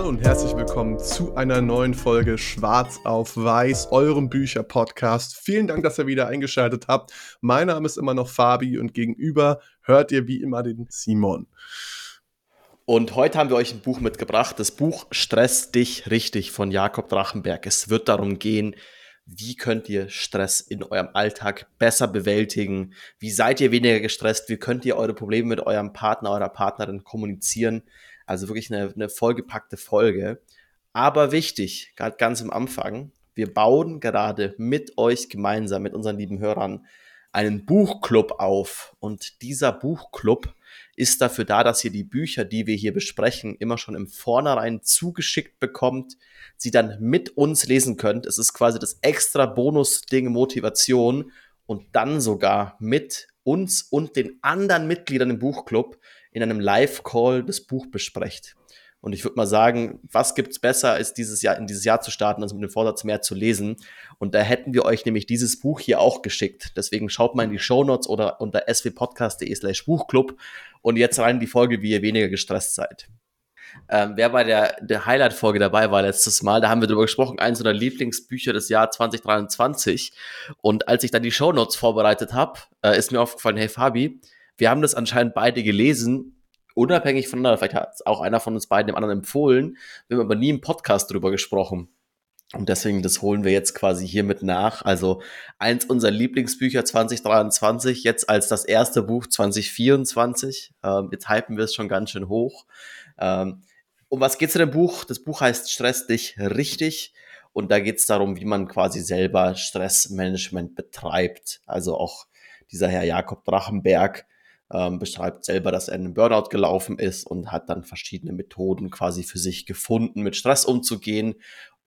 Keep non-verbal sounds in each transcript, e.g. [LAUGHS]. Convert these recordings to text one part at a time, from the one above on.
Hallo und herzlich willkommen zu einer neuen Folge Schwarz auf Weiß, eurem Bücher-Podcast. Vielen Dank, dass ihr wieder eingeschaltet habt. Mein Name ist immer noch Fabi und gegenüber hört ihr wie immer den Simon. Und heute haben wir euch ein Buch mitgebracht, das Buch Stress dich richtig von Jakob Drachenberg. Es wird darum gehen, wie könnt ihr Stress in eurem Alltag besser bewältigen? Wie seid ihr weniger gestresst? Wie könnt ihr eure Probleme mit eurem Partner, eurer Partnerin kommunizieren? Also wirklich eine, eine vollgepackte Folge. Aber wichtig, gerade ganz am Anfang, wir bauen gerade mit euch gemeinsam, mit unseren lieben Hörern, einen Buchclub auf. Und dieser Buchclub ist dafür da, dass ihr die Bücher, die wir hier besprechen, immer schon im Vornherein zugeschickt bekommt, sie dann mit uns lesen könnt. Es ist quasi das extra Bonus-Ding Motivation und dann sogar mit uns und den anderen Mitgliedern im Buchclub in einem Live-Call das Buch besprecht. Und ich würde mal sagen, was gibt's besser, als dieses Jahr in dieses Jahr zu starten, als mit dem Vorsatz mehr zu lesen. Und da hätten wir euch nämlich dieses Buch hier auch geschickt. Deswegen schaut mal in die Show Notes oder unter swpodcast.de slash Buchclub und jetzt rein in die Folge, wie ihr weniger gestresst seid. Ähm, wer bei der, der Highlight-Folge dabei war letztes Mal, da haben wir darüber gesprochen, eins unserer Lieblingsbücher des Jahr 2023. Und als ich dann die Show Notes vorbereitet habe, äh, ist mir aufgefallen, hey Fabi, wir haben das anscheinend beide gelesen unabhängig voneinander, vielleicht hat auch einer von uns beiden dem anderen empfohlen, wir haben aber nie im Podcast drüber gesprochen. Und deswegen, das holen wir jetzt quasi hiermit nach. Also eins unserer Lieblingsbücher 2023, jetzt als das erste Buch 2024. Ähm, jetzt hypen wir es schon ganz schön hoch. Ähm, um was geht's in dem Buch? Das Buch heißt Stress dich richtig. Und da geht's darum, wie man quasi selber Stressmanagement betreibt. Also auch dieser Herr Jakob Drachenberg ähm, beschreibt selber, dass er in einen Burnout gelaufen ist und hat dann verschiedene Methoden quasi für sich gefunden, mit Stress umzugehen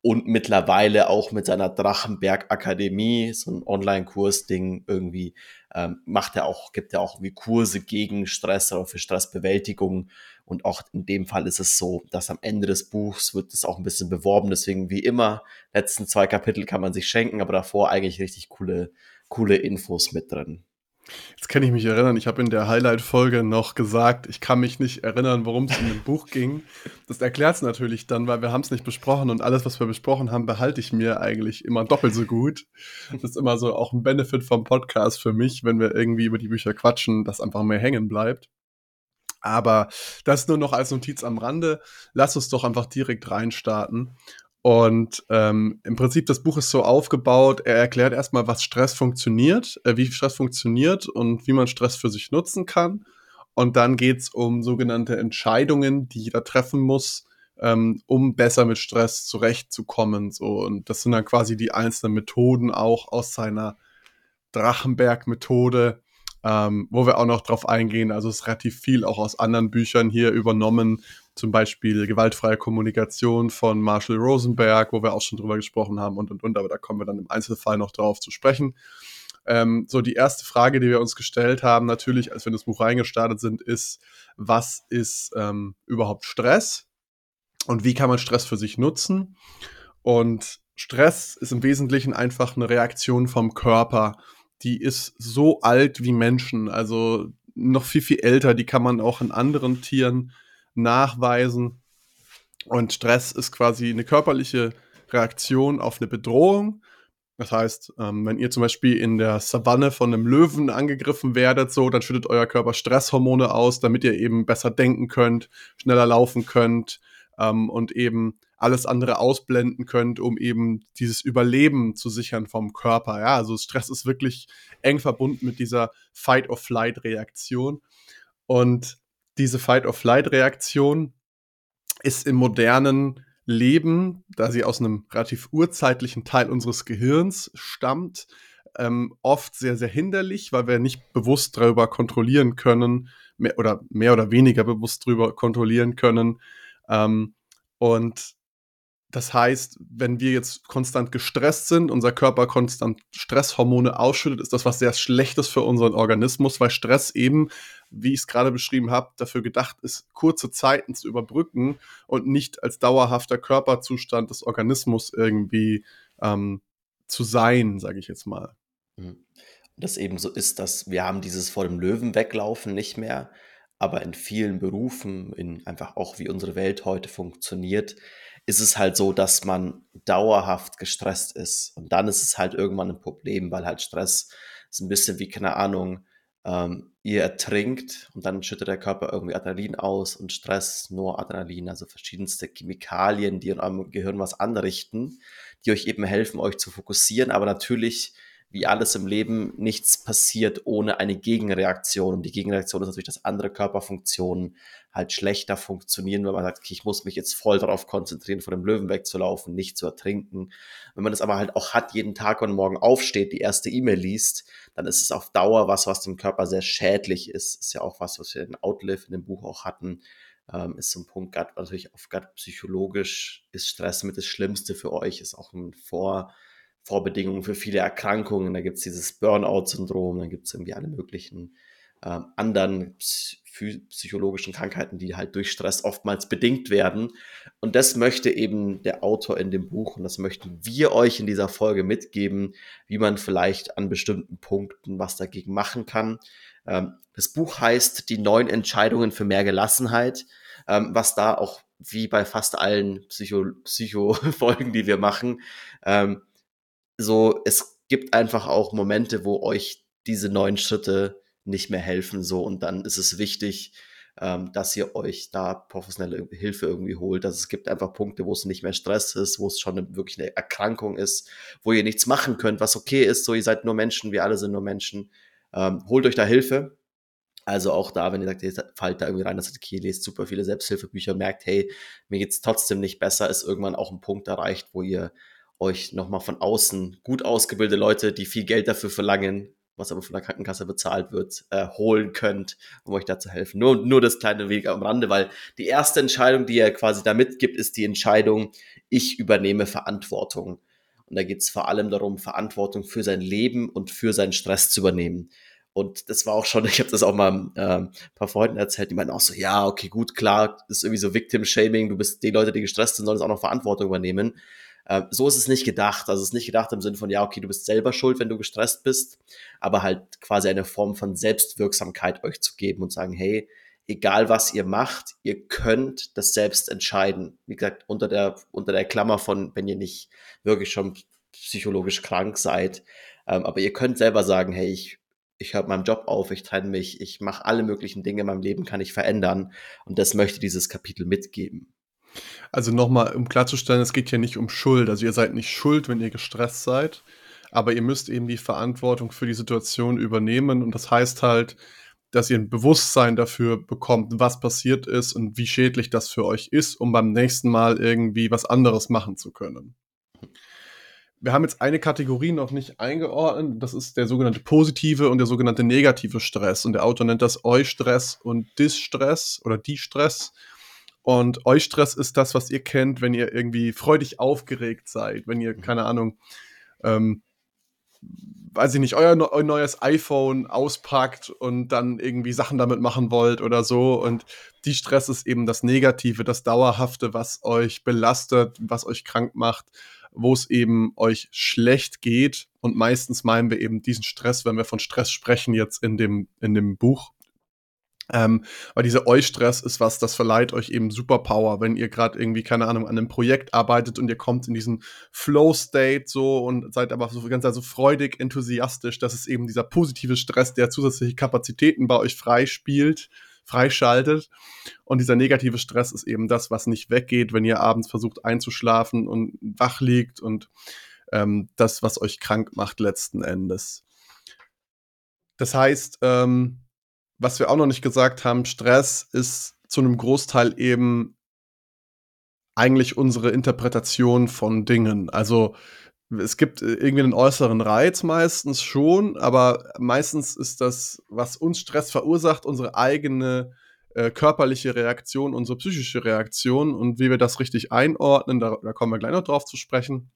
und mittlerweile auch mit seiner Drachenberg Akademie, so ein Online-Kurs-Ding irgendwie, ähm, macht er auch, gibt er auch irgendwie Kurse gegen Stress oder für Stressbewältigung. Und auch in dem Fall ist es so, dass am Ende des Buchs wird es auch ein bisschen beworben. Deswegen wie immer, letzten zwei Kapitel kann man sich schenken, aber davor eigentlich richtig coole, coole Infos mit drin. Jetzt kann ich mich erinnern, ich habe in der Highlight-Folge noch gesagt, ich kann mich nicht erinnern, worum es in dem Buch ging. Das erklärt es natürlich dann, weil wir haben es nicht besprochen und alles, was wir besprochen haben, behalte ich mir eigentlich immer doppelt so gut. Das ist immer so auch ein Benefit vom Podcast für mich, wenn wir irgendwie über die Bücher quatschen, dass einfach mehr hängen bleibt. Aber das nur noch als Notiz am Rande. Lass uns doch einfach direkt reinstarten. Und ähm, im Prinzip, das Buch ist so aufgebaut, er erklärt erstmal, was Stress funktioniert, äh, wie Stress funktioniert und wie man Stress für sich nutzen kann. Und dann geht's um sogenannte Entscheidungen, die jeder treffen muss, ähm, um besser mit Stress zurechtzukommen. So. Und das sind dann quasi die einzelnen Methoden auch aus seiner Drachenberg-Methode, ähm, wo wir auch noch drauf eingehen. Also es ist relativ viel auch aus anderen Büchern hier übernommen, zum Beispiel gewaltfreie Kommunikation von Marshall Rosenberg, wo wir auch schon drüber gesprochen haben und und und, aber da kommen wir dann im Einzelfall noch drauf zu sprechen. Ähm, so, die erste Frage, die wir uns gestellt haben, natürlich, als wir in das Buch reingestartet sind, ist, was ist ähm, überhaupt Stress und wie kann man Stress für sich nutzen? Und Stress ist im Wesentlichen einfach eine Reaktion vom Körper. Die ist so alt wie Menschen, also noch viel, viel älter. Die kann man auch in anderen Tieren nachweisen. Und Stress ist quasi eine körperliche Reaktion auf eine Bedrohung. Das heißt, ähm, wenn ihr zum Beispiel in der Savanne von einem Löwen angegriffen werdet, so, dann schüttet euer Körper Stresshormone aus, damit ihr eben besser denken könnt, schneller laufen könnt ähm, und eben alles andere ausblenden könnt, um eben dieses Überleben zu sichern vom Körper. Ja, also Stress ist wirklich eng verbunden mit dieser Fight-of-Flight-Reaktion. Und diese Fight-of-Flight-Reaktion ist im modernen Leben, da sie aus einem relativ urzeitlichen Teil unseres Gehirns stammt, ähm, oft sehr, sehr hinderlich, weil wir nicht bewusst darüber kontrollieren können, mehr oder mehr oder weniger bewusst darüber kontrollieren können. Ähm, und das heißt, wenn wir jetzt konstant gestresst sind, unser Körper konstant Stresshormone ausschüttet, ist das was sehr Schlechtes für unseren Organismus, weil Stress eben, wie ich es gerade beschrieben habe, dafür gedacht ist, kurze Zeiten zu überbrücken und nicht als dauerhafter Körperzustand des Organismus irgendwie ähm, zu sein, sage ich jetzt mal. Mhm. Das eben so ist, dass wir haben dieses vor dem Löwen weglaufen nicht mehr, aber in vielen Berufen, in einfach auch wie unsere Welt heute funktioniert, ist es halt so, dass man dauerhaft gestresst ist. Und dann ist es halt irgendwann ein Problem, weil halt Stress ist ein bisschen wie, keine Ahnung, ähm, ihr ertrinkt und dann schüttet der Körper irgendwie Adrenalin aus und Stress nur Adrenalin, also verschiedenste Chemikalien, die in eurem Gehirn was anrichten, die euch eben helfen, euch zu fokussieren, aber natürlich wie alles im Leben, nichts passiert ohne eine Gegenreaktion. Und die Gegenreaktion ist natürlich, dass andere Körperfunktionen halt schlechter funktionieren, wenn man sagt, okay, ich muss mich jetzt voll darauf konzentrieren, vor dem Löwen wegzulaufen, nicht zu ertrinken. Wenn man das aber halt auch hat, jeden Tag und morgen aufsteht, die erste E-Mail liest, dann ist es auf Dauer was, was dem Körper sehr schädlich ist. Ist ja auch was, was wir in Outlive in dem Buch auch hatten. Ähm, ist so ein Punkt, grad, natürlich auf gerade psychologisch ist Stress mit das Schlimmste für euch, ist auch ein Vor- Vorbedingungen für viele Erkrankungen. Da gibt es dieses Burnout-Syndrom, dann gibt es irgendwie alle möglichen ähm, anderen psychologischen Krankheiten, die halt durch Stress oftmals bedingt werden. Und das möchte eben der Autor in dem Buch und das möchten wir euch in dieser Folge mitgeben, wie man vielleicht an bestimmten Punkten was dagegen machen kann. Ähm, das Buch heißt Die neun Entscheidungen für mehr Gelassenheit, ähm, was da auch wie bei fast allen Psycho-Folgen, Psycho die wir machen, ähm, so, es gibt einfach auch Momente, wo euch diese neuen Schritte nicht mehr helfen, so, und dann ist es wichtig, ähm, dass ihr euch da professionelle Hilfe irgendwie holt. Also es gibt einfach Punkte, wo es nicht mehr Stress ist, wo es schon eine, wirklich eine Erkrankung ist, wo ihr nichts machen könnt, was okay ist. So, ihr seid nur Menschen, wir alle sind nur Menschen. Ähm, holt euch da Hilfe. Also auch da, wenn ihr sagt, ihr fallt da irgendwie rein, dass ihr okay, lest super viele Selbsthilfebücher, merkt, hey, mir geht's trotzdem nicht besser, ist irgendwann auch ein Punkt erreicht, wo ihr euch nochmal von außen gut ausgebildete Leute, die viel Geld dafür verlangen, was aber von der Krankenkasse bezahlt wird, äh, holen könnt, um euch da zu helfen. Nur, nur das kleine Weg am Rande, weil die erste Entscheidung, die er quasi da mitgibt, ist die Entscheidung, ich übernehme Verantwortung. Und da geht es vor allem darum, Verantwortung für sein Leben und für seinen Stress zu übernehmen. Und das war auch schon, [LAUGHS] ich habe das auch mal äh, ein paar Freunden erzählt, die meinten auch so, ja, okay, gut, klar, das ist irgendwie so Victim-Shaming, du bist die Leute, die gestresst sind, sollen auch noch Verantwortung übernehmen. Äh, so ist es nicht gedacht. Also es ist nicht gedacht im Sinne von, ja, okay, du bist selber schuld, wenn du gestresst bist, aber halt quasi eine Form von Selbstwirksamkeit euch zu geben und sagen, hey, egal was ihr macht, ihr könnt das selbst entscheiden. Wie gesagt, unter der, unter der Klammer von, wenn ihr nicht wirklich schon psychologisch krank seid. Ähm, aber ihr könnt selber sagen, hey, ich, ich höre meinem Job auf, ich trenne mich, ich mache alle möglichen Dinge in meinem Leben, kann ich verändern. Und das möchte dieses Kapitel mitgeben. Also nochmal, um klarzustellen, es geht hier nicht um Schuld. Also ihr seid nicht schuld, wenn ihr gestresst seid, aber ihr müsst eben die Verantwortung für die Situation übernehmen. Und das heißt halt, dass ihr ein Bewusstsein dafür bekommt, was passiert ist und wie schädlich das für euch ist, um beim nächsten Mal irgendwie was anderes machen zu können. Wir haben jetzt eine Kategorie noch nicht eingeordnet. Das ist der sogenannte positive und der sogenannte negative Stress. Und der Autor nennt das Eustress und Distress oder Distress. Und Eustress ist das, was ihr kennt, wenn ihr irgendwie freudig aufgeregt seid, wenn ihr, mhm. keine Ahnung, ähm, weiß ich nicht, euer, euer, neues iPhone auspackt und dann irgendwie Sachen damit machen wollt oder so. Und die Stress ist eben das Negative, das Dauerhafte, was euch belastet, was euch krank macht, wo es eben euch schlecht geht. Und meistens meinen wir eben diesen Stress, wenn wir von Stress sprechen, jetzt in dem, in dem Buch, ähm, weil dieser Eustress ist was, das verleiht euch eben Superpower, wenn ihr gerade irgendwie, keine Ahnung, an einem Projekt arbeitet und ihr kommt in diesen Flow-State so und seid aber so ganz also freudig, enthusiastisch. Das ist eben dieser positive Stress, der zusätzliche Kapazitäten bei euch freispielt, freischaltet. Und dieser negative Stress ist eben das, was nicht weggeht, wenn ihr abends versucht einzuschlafen und wach liegt und ähm, das, was euch krank macht letzten Endes. Das heißt, ähm, was wir auch noch nicht gesagt haben, Stress ist zu einem Großteil eben eigentlich unsere Interpretation von Dingen. Also es gibt äh, irgendwie einen äußeren Reiz meistens schon, aber meistens ist das, was uns Stress verursacht, unsere eigene äh, körperliche Reaktion, unsere psychische Reaktion und wie wir das richtig einordnen, da, da kommen wir gleich noch drauf zu sprechen.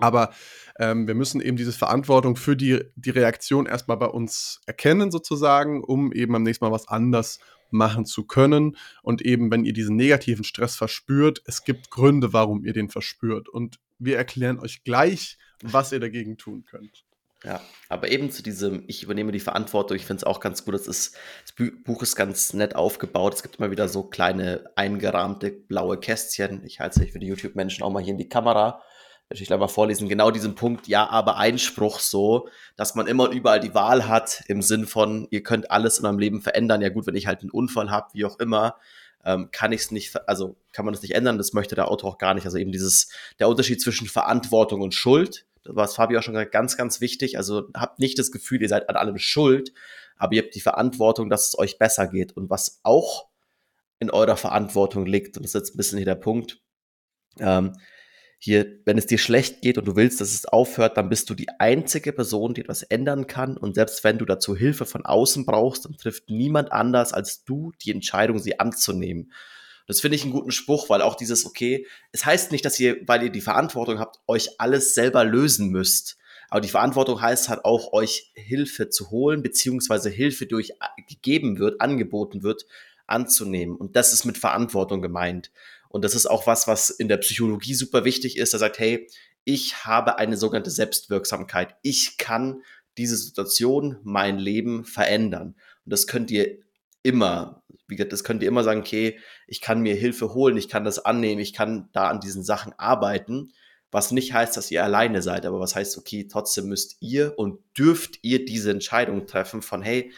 Aber ähm, wir müssen eben diese Verantwortung für die, die Reaktion erstmal bei uns erkennen, sozusagen, um eben am nächsten Mal was anders machen zu können. Und eben, wenn ihr diesen negativen Stress verspürt, es gibt Gründe, warum ihr den verspürt. Und wir erklären euch gleich, was ihr dagegen tun könnt. Ja, aber eben zu diesem, ich übernehme die Verantwortung, ich finde es auch ganz gut, das, ist, das Buch ist ganz nett aufgebaut. Es gibt immer wieder so kleine eingerahmte blaue Kästchen. Ich halte es für die YouTube-Menschen auch mal hier in die Kamera. Ich gleich mal vorlesen, genau diesen Punkt, ja, aber Einspruch so, dass man immer und überall die Wahl hat, im Sinn von, ihr könnt alles in eurem Leben verändern. Ja gut, wenn ich halt einen Unfall habe, wie auch immer, ähm, kann ich es nicht, also kann man das nicht ändern, das möchte der Autor auch gar nicht. Also eben dieses, der Unterschied zwischen Verantwortung und Schuld, war Fabio auch schon gesagt, ganz, ganz wichtig. Also habt nicht das Gefühl, ihr seid an allem schuld, aber ihr habt die Verantwortung, dass es euch besser geht. Und was auch in eurer Verantwortung liegt, und das ist jetzt ein bisschen hier der Punkt, ähm, hier, wenn es dir schlecht geht und du willst, dass es aufhört, dann bist du die einzige Person, die etwas ändern kann. Und selbst wenn du dazu Hilfe von außen brauchst, dann trifft niemand anders als du die Entscheidung, sie anzunehmen. Das finde ich einen guten Spruch, weil auch dieses, okay, es heißt nicht, dass ihr, weil ihr die Verantwortung habt, euch alles selber lösen müsst. Aber die Verantwortung heißt halt auch, euch Hilfe zu holen, beziehungsweise Hilfe, die euch gegeben wird, angeboten wird, anzunehmen. Und das ist mit Verantwortung gemeint. Und das ist auch was, was in der Psychologie super wichtig ist. Da sagt, hey, ich habe eine sogenannte Selbstwirksamkeit. Ich kann diese Situation, mein Leben verändern. Und das könnt ihr immer, wie gesagt, das könnt ihr immer sagen, okay, ich kann mir Hilfe holen, ich kann das annehmen, ich kann da an diesen Sachen arbeiten, was nicht heißt, dass ihr alleine seid, aber was heißt, okay, trotzdem müsst ihr und dürft ihr diese Entscheidung treffen von, hey,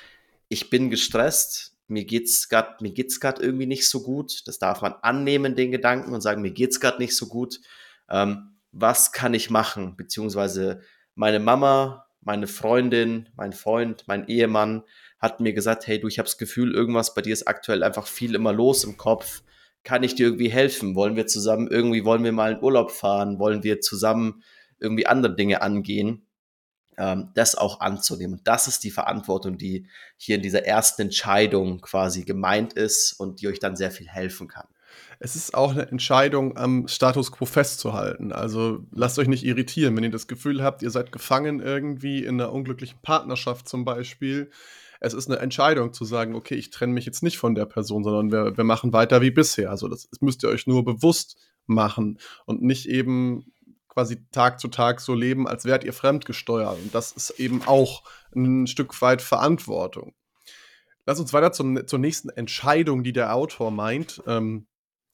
ich bin gestresst, mir geht's gerade, mir geht's gerade irgendwie nicht so gut. Das darf man annehmen, den Gedanken und sagen, mir geht's gerade nicht so gut. Ähm, was kann ich machen? Beziehungsweise meine Mama, meine Freundin, mein Freund, mein Ehemann hat mir gesagt, hey du, ich habe das Gefühl, irgendwas bei dir ist aktuell einfach viel immer los im Kopf. Kann ich dir irgendwie helfen? Wollen wir zusammen irgendwie, wollen wir mal in Urlaub fahren? Wollen wir zusammen irgendwie andere Dinge angehen? Ähm, das auch anzunehmen. Und das ist die Verantwortung, die hier in dieser ersten Entscheidung quasi gemeint ist und die euch dann sehr viel helfen kann. Es ist auch eine Entscheidung, am Status quo festzuhalten. Also lasst euch nicht irritieren, wenn ihr das Gefühl habt, ihr seid gefangen irgendwie in einer unglücklichen Partnerschaft zum Beispiel es ist eine Entscheidung zu sagen, okay, ich trenne mich jetzt nicht von der Person, sondern wir, wir machen weiter wie bisher. Also das, das müsst ihr euch nur bewusst machen und nicht eben quasi Tag zu Tag so leben, als wärt ihr fremdgesteuert. Und das ist eben auch ein Stück weit Verantwortung. Lass uns weiter zum, zur nächsten Entscheidung, die der Autor meint. Ähm,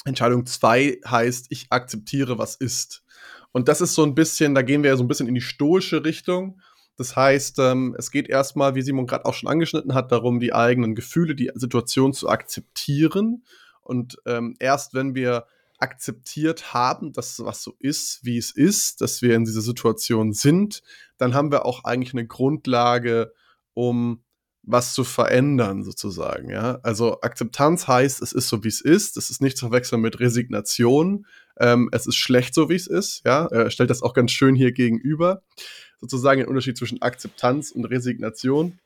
Entscheidung 2 heißt, ich akzeptiere, was ist. Und das ist so ein bisschen, da gehen wir ja so ein bisschen in die stoische Richtung. Das heißt, ähm, es geht erstmal, wie Simon gerade auch schon angeschnitten hat, darum, die eigenen Gefühle, die Situation zu akzeptieren. Und ähm, erst wenn wir akzeptiert haben, dass was so ist, wie es ist, dass wir in dieser Situation sind, dann haben wir auch eigentlich eine Grundlage, um was zu verändern, sozusagen. Ja? Also Akzeptanz heißt, es ist so, wie es ist. Es ist nicht zu verwechseln mit Resignation. Ähm, es ist schlecht, so wie es ist. Ja? Er stellt das auch ganz schön hier gegenüber sozusagen den Unterschied zwischen Akzeptanz und Resignation.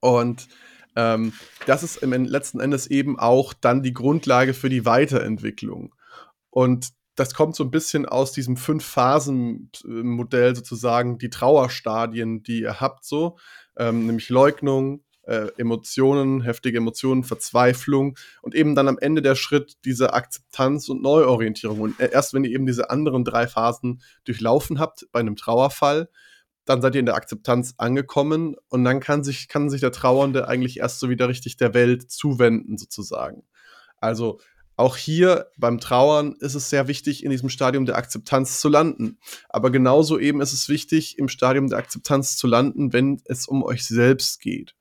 Und ähm, das ist im letzten Endes eben auch dann die Grundlage für die Weiterentwicklung. Und das kommt so ein bisschen aus diesem Fünf-Phasen-Modell sozusagen, die Trauerstadien, die ihr habt, so, ähm, nämlich Leugnung, äh, Emotionen, heftige Emotionen, Verzweiflung und eben dann am Ende der Schritt diese Akzeptanz und Neuorientierung. Und erst wenn ihr eben diese anderen drei Phasen durchlaufen habt bei einem Trauerfall, dann seid ihr in der Akzeptanz angekommen und dann kann sich, kann sich der Trauernde eigentlich erst so wieder richtig der Welt zuwenden, sozusagen. Also auch hier beim Trauern ist es sehr wichtig, in diesem Stadium der Akzeptanz zu landen. Aber genauso eben ist es wichtig, im Stadium der Akzeptanz zu landen, wenn es um euch selbst geht.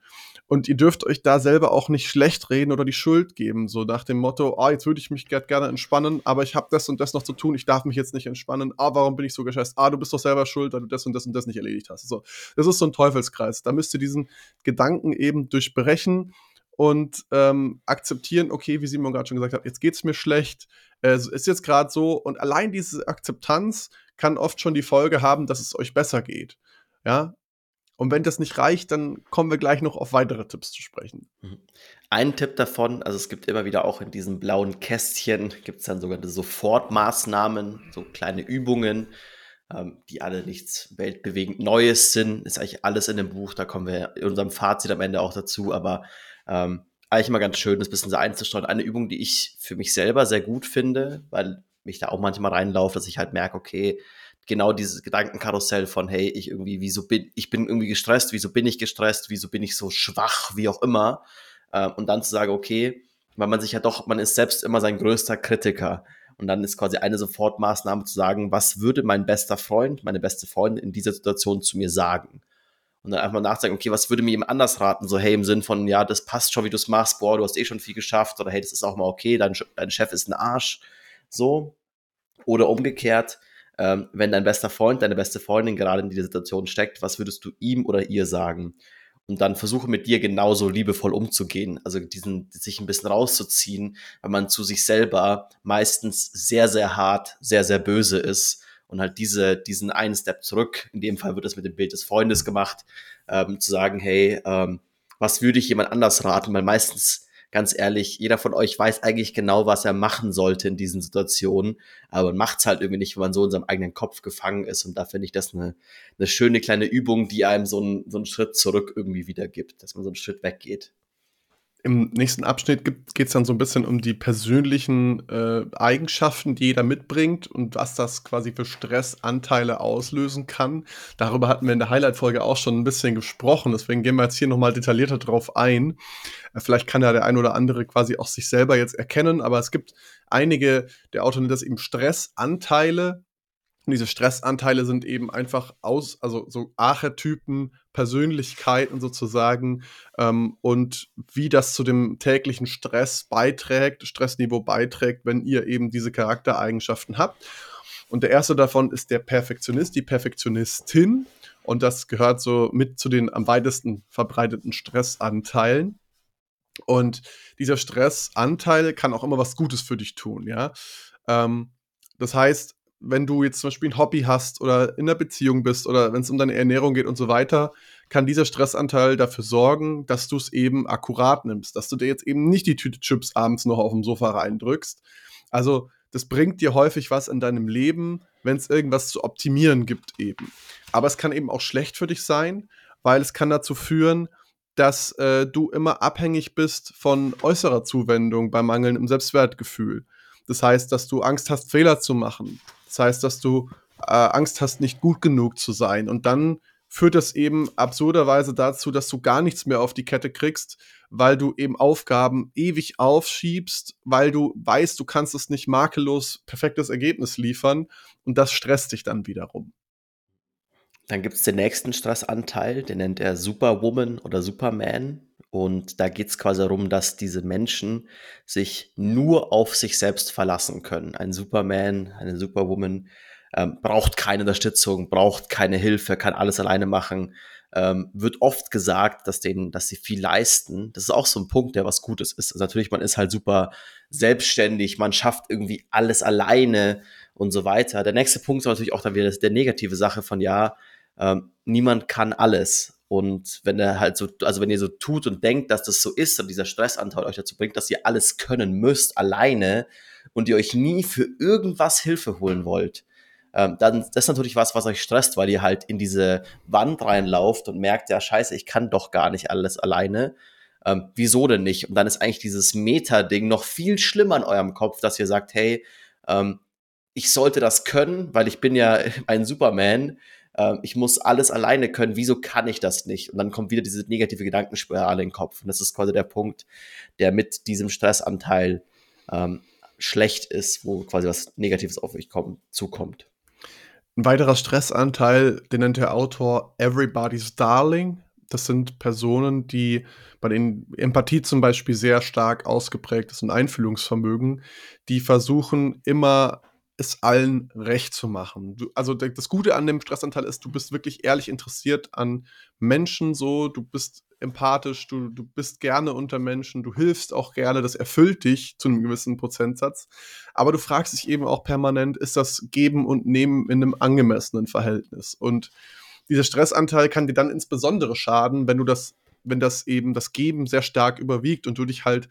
Und ihr dürft euch da selber auch nicht schlecht reden oder die Schuld geben. So nach dem Motto, oh, jetzt würde ich mich gerne entspannen, aber ich habe das und das noch zu tun, ich darf mich jetzt nicht entspannen. Ah, warum bin ich so gescheißt? Ah, du bist doch selber schuld, weil du das und das und das nicht erledigt hast. So, das ist so ein Teufelskreis. Da müsst ihr diesen Gedanken eben durchbrechen und ähm, akzeptieren, okay, wie Simon gerade schon gesagt hat, jetzt geht es mir schlecht, äh, ist jetzt gerade so und allein diese Akzeptanz kann oft schon die Folge haben, dass es euch besser geht. Ja, und wenn das nicht reicht, dann kommen wir gleich noch auf weitere Tipps zu sprechen. Mhm. Ein Tipp davon, also es gibt immer wieder auch in diesem blauen Kästchen, gibt es dann sogenannte Sofortmaßnahmen, so kleine Übungen, ähm, die alle nichts weltbewegend Neues sind. Ist eigentlich alles in dem Buch, da kommen wir in unserem Fazit am Ende auch dazu, aber ähm, eigentlich immer ganz schön, das bisschen so einzusteuern. Eine Übung, die ich für mich selber sehr gut finde, weil mich da auch manchmal reinlaufe, dass ich halt merke, okay, genau dieses Gedankenkarussell von, hey, ich irgendwie, wieso bin, ich bin irgendwie gestresst, wieso bin ich gestresst, wieso bin ich so schwach, wie auch immer. Äh, und dann zu sagen, okay, weil man sich ja doch, man ist selbst immer sein größter Kritiker. Und dann ist quasi eine Sofortmaßnahme zu sagen, was würde mein bester Freund, meine beste Freundin in dieser Situation zu mir sagen? Und dann einfach nachdenken, okay, was würde mir jemand anders raten? So, hey, im Sinn von, ja, das passt schon, wie du es machst, boah, du hast eh schon viel geschafft, oder hey, das ist auch mal okay, dein, dein Chef ist ein Arsch. So. Oder umgekehrt, ähm, wenn dein bester Freund, deine beste Freundin gerade in dieser Situation steckt, was würdest du ihm oder ihr sagen? Und dann versuche mit dir genauso liebevoll umzugehen, also diesen, sich ein bisschen rauszuziehen, weil man zu sich selber meistens sehr, sehr hart, sehr, sehr böse ist und halt diese, diesen einen Step zurück, in dem Fall wird das mit dem Bild des Freundes gemacht, ähm, zu sagen, hey, ähm, was würde ich jemand anders raten? Weil meistens, ganz ehrlich, jeder von euch weiß eigentlich genau, was er machen sollte in diesen Situationen, aber man macht es halt irgendwie nicht, wenn man so in seinem eigenen Kopf gefangen ist. Und da finde ich das eine, eine schöne kleine Übung, die einem so, ein, so einen Schritt zurück irgendwie wieder gibt, dass man so einen Schritt weggeht. Im nächsten Abschnitt geht es dann so ein bisschen um die persönlichen äh, Eigenschaften, die jeder mitbringt und was das quasi für Stressanteile auslösen kann. Darüber hatten wir in der Highlight-Folge auch schon ein bisschen gesprochen, deswegen gehen wir jetzt hier nochmal detaillierter drauf ein. Äh, vielleicht kann ja der ein oder andere quasi auch sich selber jetzt erkennen, aber es gibt einige, der Autor nennt das eben Stressanteile, und diese Stressanteile sind eben einfach aus, also so Archetypen, Persönlichkeiten sozusagen ähm, und wie das zu dem täglichen Stress beiträgt, Stressniveau beiträgt, wenn ihr eben diese Charaktereigenschaften habt. Und der erste davon ist der Perfektionist, die Perfektionistin. Und das gehört so mit zu den am weitesten verbreiteten Stressanteilen. Und dieser Stressanteil kann auch immer was Gutes für dich tun, ja. Ähm, das heißt, wenn du jetzt zum Beispiel ein Hobby hast oder in einer Beziehung bist oder wenn es um deine Ernährung geht und so weiter, kann dieser Stressanteil dafür sorgen, dass du es eben akkurat nimmst, dass du dir jetzt eben nicht die Tüte Chips abends noch auf dem Sofa reindrückst. Also das bringt dir häufig was in deinem Leben, wenn es irgendwas zu optimieren gibt eben. Aber es kann eben auch schlecht für dich sein, weil es kann dazu führen, dass äh, du immer abhängig bist von äußerer Zuwendung bei mangelndem Selbstwertgefühl. Das heißt, dass du Angst hast, Fehler zu machen. Das heißt, dass du äh, Angst hast, nicht gut genug zu sein. Und dann führt das eben absurderweise dazu, dass du gar nichts mehr auf die Kette kriegst, weil du eben Aufgaben ewig aufschiebst, weil du weißt, du kannst es nicht makellos perfektes Ergebnis liefern und das stresst dich dann wiederum. Dann gibt es den nächsten Stressanteil, den nennt er Superwoman oder Superman. Und da geht es quasi darum, dass diese Menschen sich nur auf sich selbst verlassen können. Ein Superman, eine Superwoman ähm, braucht keine Unterstützung, braucht keine Hilfe, kann alles alleine machen. Ähm, wird oft gesagt, dass, denen, dass sie viel leisten. Das ist auch so ein Punkt, der was Gutes ist. Also natürlich, man ist halt super selbstständig, man schafft irgendwie alles alleine und so weiter. Der nächste Punkt ist natürlich auch dann wieder der negative Sache von ja, ähm, niemand kann alles. Und wenn er halt so, also wenn ihr so tut und denkt, dass das so ist und dieser Stressanteil euch dazu bringt, dass ihr alles können müsst, alleine und ihr euch nie für irgendwas Hilfe holen wollt, ähm, dann das ist natürlich was, was euch stresst, weil ihr halt in diese Wand reinlauft und merkt, ja, scheiße, ich kann doch gar nicht alles alleine. Ähm, wieso denn nicht? Und dann ist eigentlich dieses Meta-Ding noch viel schlimmer in eurem Kopf, dass ihr sagt, hey, ähm, ich sollte das können, weil ich bin ja [LAUGHS] ein Superman äh, ich muss alles alleine können, wieso kann ich das nicht? Und dann kommt wieder diese negative Gedankenspirale in den Kopf. Und das ist quasi der Punkt, der mit diesem Stressanteil ähm, schlecht ist, wo quasi was Negatives auf euch kommt, zukommt. Ein weiterer Stressanteil, den nennt der Autor Everybody's Darling. Das sind Personen, die bei denen Empathie zum Beispiel sehr stark ausgeprägt ist und Einfühlungsvermögen, die versuchen immer es allen recht zu machen. Du, also das Gute an dem Stressanteil ist, du bist wirklich ehrlich interessiert an Menschen so, du bist empathisch, du, du bist gerne unter Menschen, du hilfst auch gerne, das erfüllt dich zu einem gewissen Prozentsatz. Aber du fragst dich eben auch permanent, ist das Geben und Nehmen in einem angemessenen Verhältnis? Und dieser Stressanteil kann dir dann insbesondere schaden, wenn du das, wenn das eben das Geben sehr stark überwiegt und du dich halt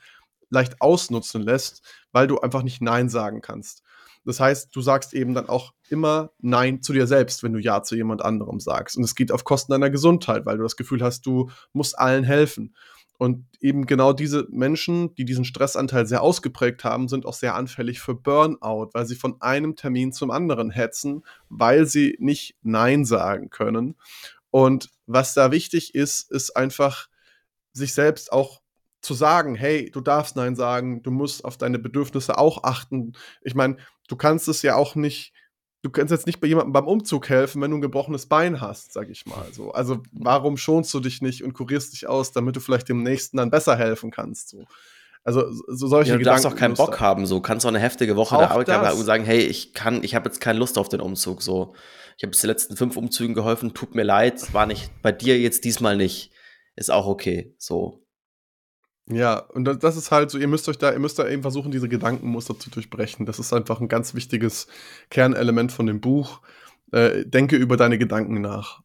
leicht ausnutzen lässt, weil du einfach nicht Nein sagen kannst. Das heißt, du sagst eben dann auch immer Nein zu dir selbst, wenn du Ja zu jemand anderem sagst. Und es geht auf Kosten deiner Gesundheit, weil du das Gefühl hast, du musst allen helfen. Und eben genau diese Menschen, die diesen Stressanteil sehr ausgeprägt haben, sind auch sehr anfällig für Burnout, weil sie von einem Termin zum anderen hetzen, weil sie nicht Nein sagen können. Und was da wichtig ist, ist einfach sich selbst auch zu sagen, hey, du darfst Nein sagen, du musst auf deine Bedürfnisse auch achten. Ich meine, du kannst es ja auch nicht du kannst jetzt nicht bei jemandem beim Umzug helfen, wenn du ein gebrochenes Bein hast, sag ich mal so. Also warum schonst du dich nicht und kurierst dich aus, damit du vielleicht dem Nächsten dann besser helfen kannst? So. Also so solche ja, du Gedanken. darfst auch keinen Bock haben, so kannst du auch eine heftige Woche der Arbeit haben und sagen, hey, ich kann, ich habe jetzt keine Lust auf den Umzug. So, ich habe bis die letzten fünf Umzügen geholfen, tut mir leid, war nicht bei dir jetzt diesmal nicht, ist auch okay. So, ja, und das ist halt so, ihr müsst euch da, ihr müsst da eben versuchen, diese Gedankenmuster zu durchbrechen. Das ist einfach ein ganz wichtiges Kernelement von dem Buch. Äh, denke über deine Gedanken nach.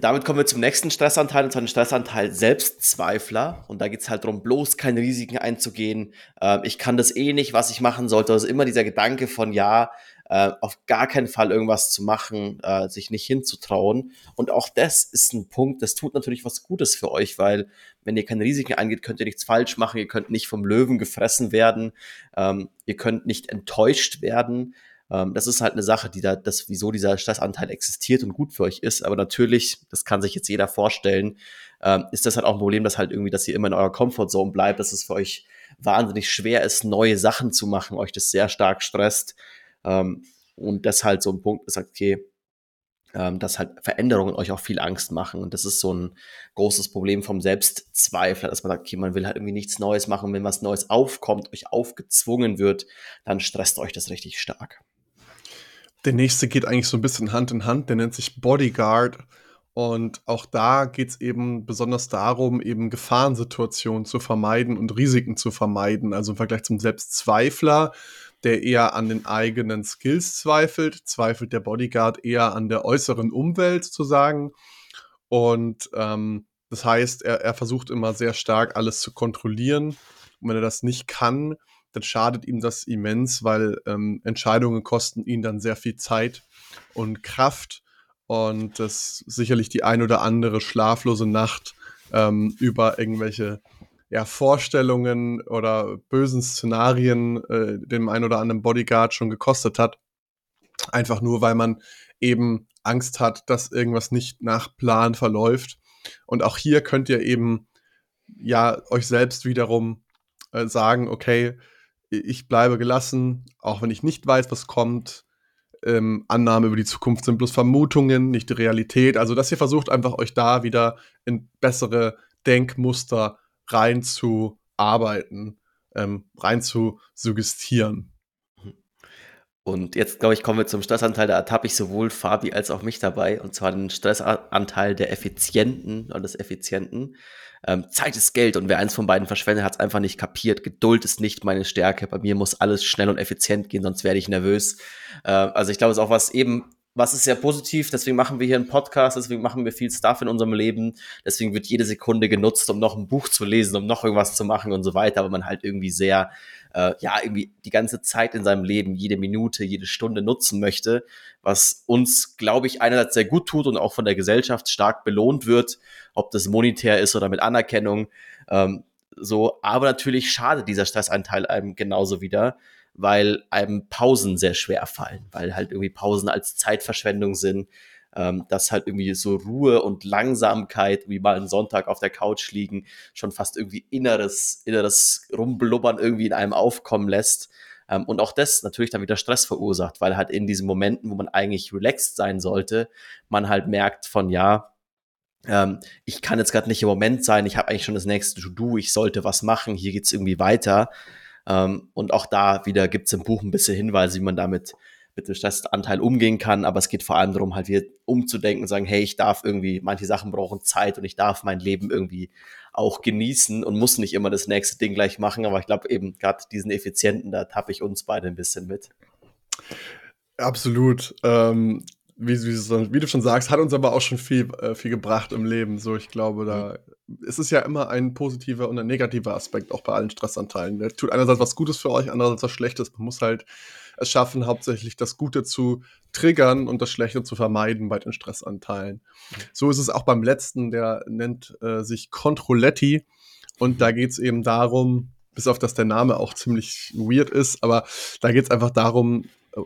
Damit kommen wir zum nächsten Stressanteil, und zwar den Stressanteil Selbstzweifler. Und da geht es halt darum, bloß keine Risiken einzugehen. Äh, ich kann das eh nicht, was ich machen sollte. Also immer dieser Gedanke von, ja, äh, auf gar keinen Fall irgendwas zu machen, äh, sich nicht hinzutrauen. Und auch das ist ein Punkt, das tut natürlich was Gutes für euch, weil wenn ihr keine Risiken eingeht, könnt ihr nichts falsch machen, ihr könnt nicht vom Löwen gefressen werden, ähm, ihr könnt nicht enttäuscht werden. Ähm, das ist halt eine Sache, die da, das, wieso dieser Stressanteil existiert und gut für euch ist. Aber natürlich, das kann sich jetzt jeder vorstellen, ähm, ist das halt auch ein Problem, dass halt irgendwie, dass ihr immer in eurer Comfortzone bleibt, dass es für euch wahnsinnig schwer ist, neue Sachen zu machen, euch das sehr stark stresst. Ähm, und das halt so ein Punkt ist, okay, ähm, dass halt Veränderungen euch auch viel Angst machen. Und das ist so ein großes Problem vom Selbstzweifler, dass man sagt, okay, man will halt irgendwie nichts Neues machen. Wenn was Neues aufkommt, euch aufgezwungen wird, dann stresst euch das richtig stark. Der nächste geht eigentlich so ein bisschen Hand in Hand, der nennt sich Bodyguard. Und auch da geht es eben besonders darum, eben Gefahrensituationen zu vermeiden und Risiken zu vermeiden. Also im Vergleich zum Selbstzweifler der eher an den eigenen Skills zweifelt, zweifelt der Bodyguard eher an der äußeren Umwelt zu sagen. Und ähm, das heißt, er, er versucht immer sehr stark alles zu kontrollieren. Und wenn er das nicht kann, dann schadet ihm das immens, weil ähm, Entscheidungen kosten ihn dann sehr viel Zeit und Kraft. Und das sicherlich die ein oder andere schlaflose Nacht ähm, über irgendwelche ja, Vorstellungen oder bösen Szenarien äh, dem ein oder anderen Bodyguard schon gekostet hat. Einfach nur, weil man eben Angst hat, dass irgendwas nicht nach Plan verläuft. Und auch hier könnt ihr eben ja euch selbst wiederum äh, sagen, okay, ich bleibe gelassen, auch wenn ich nicht weiß, was kommt. Ähm, Annahmen über die Zukunft sind bloß Vermutungen, nicht die Realität. Also, dass ihr versucht, einfach euch da wieder in bessere Denkmuster rein zu arbeiten, ähm, rein zu suggestieren. Und jetzt, glaube ich, kommen wir zum Stressanteil. Da ertappe ich sowohl Fabi als auch mich dabei. Und zwar den Stressanteil der Effizienten oder des Effizienten. Ähm, Zeit ist Geld und wer eins von beiden verschwendet, hat es einfach nicht kapiert. Geduld ist nicht meine Stärke. Bei mir muss alles schnell und effizient gehen, sonst werde ich nervös. Äh, also ich glaube, es ist auch was eben was ist sehr positiv, deswegen machen wir hier einen Podcast, deswegen machen wir viel Stuff in unserem Leben, deswegen wird jede Sekunde genutzt, um noch ein Buch zu lesen, um noch irgendwas zu machen und so weiter, aber man halt irgendwie sehr, äh, ja, irgendwie die ganze Zeit in seinem Leben, jede Minute, jede Stunde nutzen möchte, was uns, glaube ich, einerseits sehr gut tut und auch von der Gesellschaft stark belohnt wird, ob das monetär ist oder mit Anerkennung, ähm, so, aber natürlich schadet dieser Stressanteil einem genauso wieder, weil einem Pausen sehr schwer fallen, weil halt irgendwie Pausen als Zeitverschwendung sind, ähm, dass halt irgendwie so Ruhe und Langsamkeit, wie mal einen Sonntag auf der Couch liegen, schon fast irgendwie inneres, inneres Rumblubbern irgendwie in einem aufkommen lässt. Ähm, und auch das natürlich dann wieder Stress verursacht, weil halt in diesen Momenten, wo man eigentlich relaxed sein sollte, man halt merkt von, ja, ähm, ich kann jetzt gerade nicht im Moment sein, ich habe eigentlich schon das nächste To-Do, ich sollte was machen, hier geht's irgendwie weiter. Ähm, und auch da wieder gibt es im Buch ein bisschen Hinweise, wie man damit mit dem Stressanteil umgehen kann. Aber es geht vor allem darum, halt wieder umzudenken und sagen, hey, ich darf irgendwie, manche Sachen brauchen Zeit und ich darf mein Leben irgendwie auch genießen und muss nicht immer das nächste Ding gleich machen. Aber ich glaube eben gerade diesen Effizienten, da tappe ich uns beide ein bisschen mit. Absolut. Ähm, wie, wie, du schon sagst, hat uns aber auch schon viel, äh, viel gebracht im Leben. So, ich glaube, da mhm. ist es ja immer ein positiver und ein negativer Aspekt, auch bei allen Stressanteilen. Der tut einerseits was Gutes für euch, andererseits was Schlechtes. Man muss halt es schaffen, hauptsächlich das Gute zu triggern und das Schlechte zu vermeiden bei den Stressanteilen. Mhm. So ist es auch beim letzten, der nennt äh, sich Controletti Und da geht es eben darum, bis auf dass der Name auch ziemlich weird ist, aber da geht es einfach darum,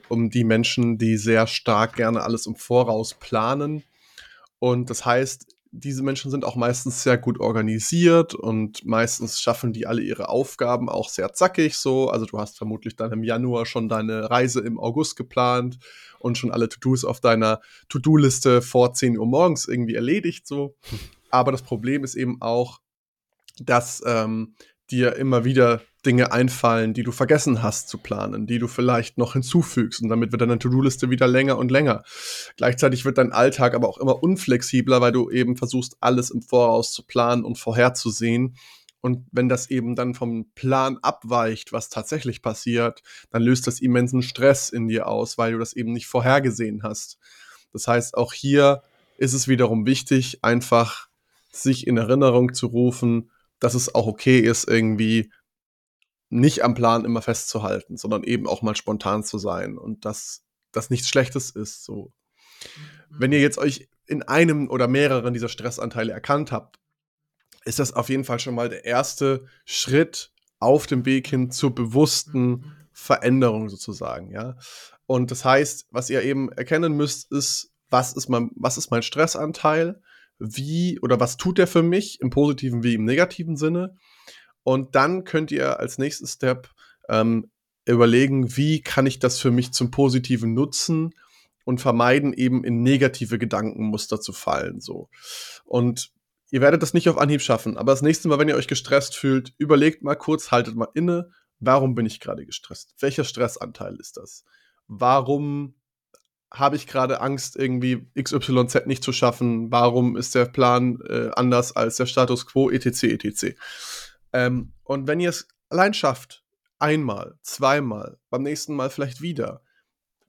um die Menschen, die sehr stark gerne alles im Voraus planen. Und das heißt, diese Menschen sind auch meistens sehr gut organisiert und meistens schaffen die alle ihre Aufgaben auch sehr zackig so. Also du hast vermutlich dann im Januar schon deine Reise im August geplant und schon alle To-Dos auf deiner To-Do-Liste vor 10 Uhr morgens irgendwie erledigt so. [LAUGHS] Aber das Problem ist eben auch, dass ähm, dir immer wieder Dinge einfallen, die du vergessen hast zu planen, die du vielleicht noch hinzufügst. Und damit wird deine To-Do-Liste wieder länger und länger. Gleichzeitig wird dein Alltag aber auch immer unflexibler, weil du eben versuchst, alles im Voraus zu planen und vorherzusehen. Und wenn das eben dann vom Plan abweicht, was tatsächlich passiert, dann löst das immensen Stress in dir aus, weil du das eben nicht vorhergesehen hast. Das heißt, auch hier ist es wiederum wichtig, einfach sich in Erinnerung zu rufen, dass es auch okay ist, irgendwie nicht am Plan immer festzuhalten, sondern eben auch mal spontan zu sein und dass das nichts Schlechtes ist. So. Wenn ihr jetzt euch in einem oder mehreren dieser Stressanteile erkannt habt, ist das auf jeden Fall schon mal der erste Schritt auf dem Weg hin zur bewussten Veränderung sozusagen, ja. Und das heißt, was ihr eben erkennen müsst, ist, was ist mein, was ist mein Stressanteil? Wie oder was tut der für mich im positiven wie im negativen Sinne? Und dann könnt ihr als nächsten Step ähm, überlegen, wie kann ich das für mich zum Positiven nutzen und vermeiden, eben in negative Gedankenmuster zu fallen. So. Und ihr werdet das nicht auf Anhieb schaffen, aber das nächste Mal, wenn ihr euch gestresst fühlt, überlegt mal kurz, haltet mal inne, warum bin ich gerade gestresst? Welcher Stressanteil ist das? Warum habe ich gerade Angst, irgendwie XYZ nicht zu schaffen? Warum ist der Plan äh, anders als der Status quo, etc., etc.? Ähm, und wenn ihr es allein schafft, einmal, zweimal, beim nächsten Mal vielleicht wieder,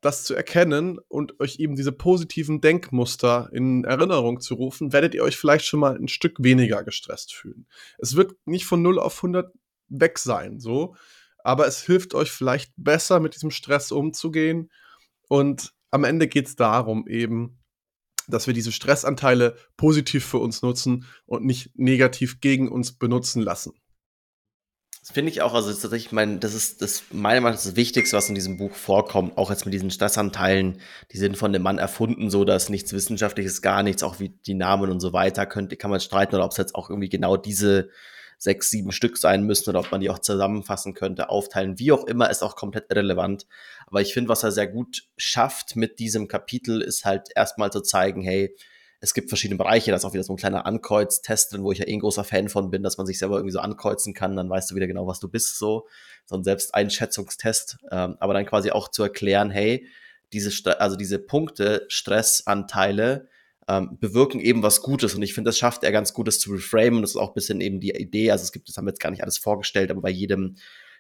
das zu erkennen und euch eben diese positiven Denkmuster in Erinnerung zu rufen, werdet ihr euch vielleicht schon mal ein Stück weniger gestresst fühlen. Es wird nicht von 0 auf 100 weg sein, so, aber es hilft euch vielleicht besser mit diesem Stress umzugehen und am Ende geht es darum eben, dass wir diese Stressanteile positiv für uns nutzen und nicht negativ gegen uns benutzen lassen. Das finde ich auch, also das ist tatsächlich mein, das ist das meiner Meinung nach das Wichtigste, was in diesem Buch vorkommt, auch jetzt mit diesen Stressanteilen, die sind von dem Mann erfunden, so dass nichts Wissenschaftliches, gar nichts, auch wie die Namen und so weiter, könnte, kann man streiten, oder ob es jetzt auch irgendwie genau diese sechs, sieben Stück sein müssen oder ob man die auch zusammenfassen könnte, aufteilen, wie auch immer, ist auch komplett irrelevant. Aber ich finde, was er sehr gut schafft mit diesem Kapitel, ist halt erstmal zu zeigen, hey, es gibt verschiedene Bereiche, da ist auch wieder so ein kleiner Ankreuz-Test drin, wo ich ja eh ein großer Fan von bin, dass man sich selber irgendwie so ankreuzen kann, dann weißt du wieder genau, was du bist, so. So ein Selbsteinschätzungstest. Ähm, aber dann quasi auch zu erklären, hey, diese, also diese Punkte, Stressanteile, ähm, bewirken eben was Gutes. Und ich finde, das schafft er ganz gut, das zu reframen. Das ist auch ein bisschen eben die Idee. Also es gibt, das haben wir jetzt gar nicht alles vorgestellt, aber bei jedem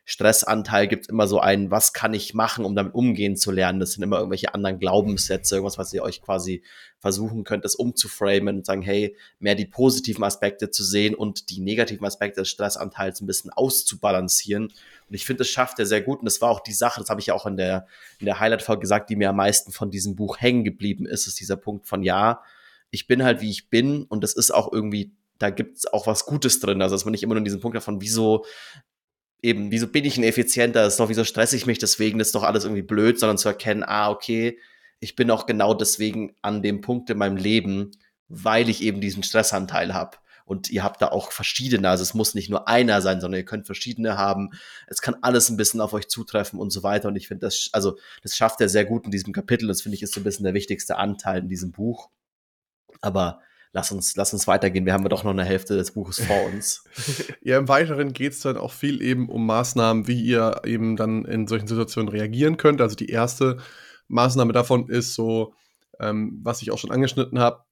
Stressanteil gibt es immer so einen, was kann ich machen, um damit umgehen zu lernen. Das sind immer irgendwelche anderen Glaubenssätze, irgendwas, was ihr euch quasi versuchen könnt, das umzuframen und sagen, hey, mehr die positiven Aspekte zu sehen und die negativen Aspekte des Stressanteils ein bisschen auszubalancieren. Und ich finde, das schafft er sehr gut. Und das war auch die Sache, das habe ich ja auch in der, in der Highlight-Folge gesagt, die mir am meisten von diesem Buch hängen geblieben ist, ist dieser Punkt von, ja, ich bin halt, wie ich bin und das ist auch irgendwie da gibt es auch was Gutes drin. Also, dass man nicht immer nur diesen Punkt davon, wieso eben, wieso bin ich ein effizienter, ist doch, wieso stresse ich mich deswegen, das ist doch alles irgendwie blöd, sondern zu erkennen, ah, okay, ich bin auch genau deswegen an dem Punkt in meinem Leben, weil ich eben diesen Stressanteil habe. Und ihr habt da auch verschiedene, also es muss nicht nur einer sein, sondern ihr könnt verschiedene haben. Es kann alles ein bisschen auf euch zutreffen und so weiter. Und ich finde das, also das schafft er sehr gut in diesem Kapitel. Das finde ich ist so ein bisschen der wichtigste Anteil in diesem Buch. Aber lass uns, lass uns weitergehen. Wir haben ja doch noch eine Hälfte des Buches vor uns. [LAUGHS] ja, im Weiteren geht es dann auch viel eben um Maßnahmen, wie ihr eben dann in solchen Situationen reagieren könnt. Also die erste Maßnahme davon ist so, ähm, was ich auch schon angeschnitten habe,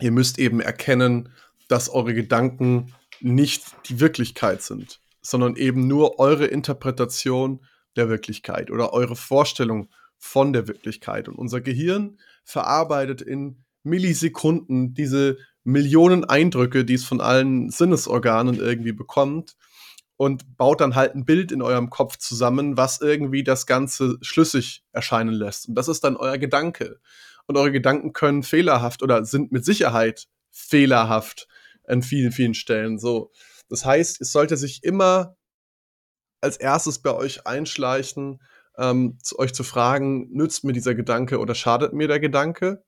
ihr müsst eben erkennen, dass eure Gedanken nicht die Wirklichkeit sind, sondern eben nur eure Interpretation der Wirklichkeit oder eure Vorstellung von der Wirklichkeit. Und unser Gehirn verarbeitet in Millisekunden diese Millionen Eindrücke, die es von allen Sinnesorganen irgendwie bekommt und baut dann halt ein Bild in eurem Kopf zusammen, was irgendwie das Ganze schlüssig erscheinen lässt. Und das ist dann euer Gedanke. Und eure Gedanken können fehlerhaft oder sind mit Sicherheit fehlerhaft an vielen, vielen Stellen so. Das heißt, es sollte sich immer als erstes bei euch einschleichen, ähm, zu euch zu fragen, nützt mir dieser Gedanke oder schadet mir der Gedanke?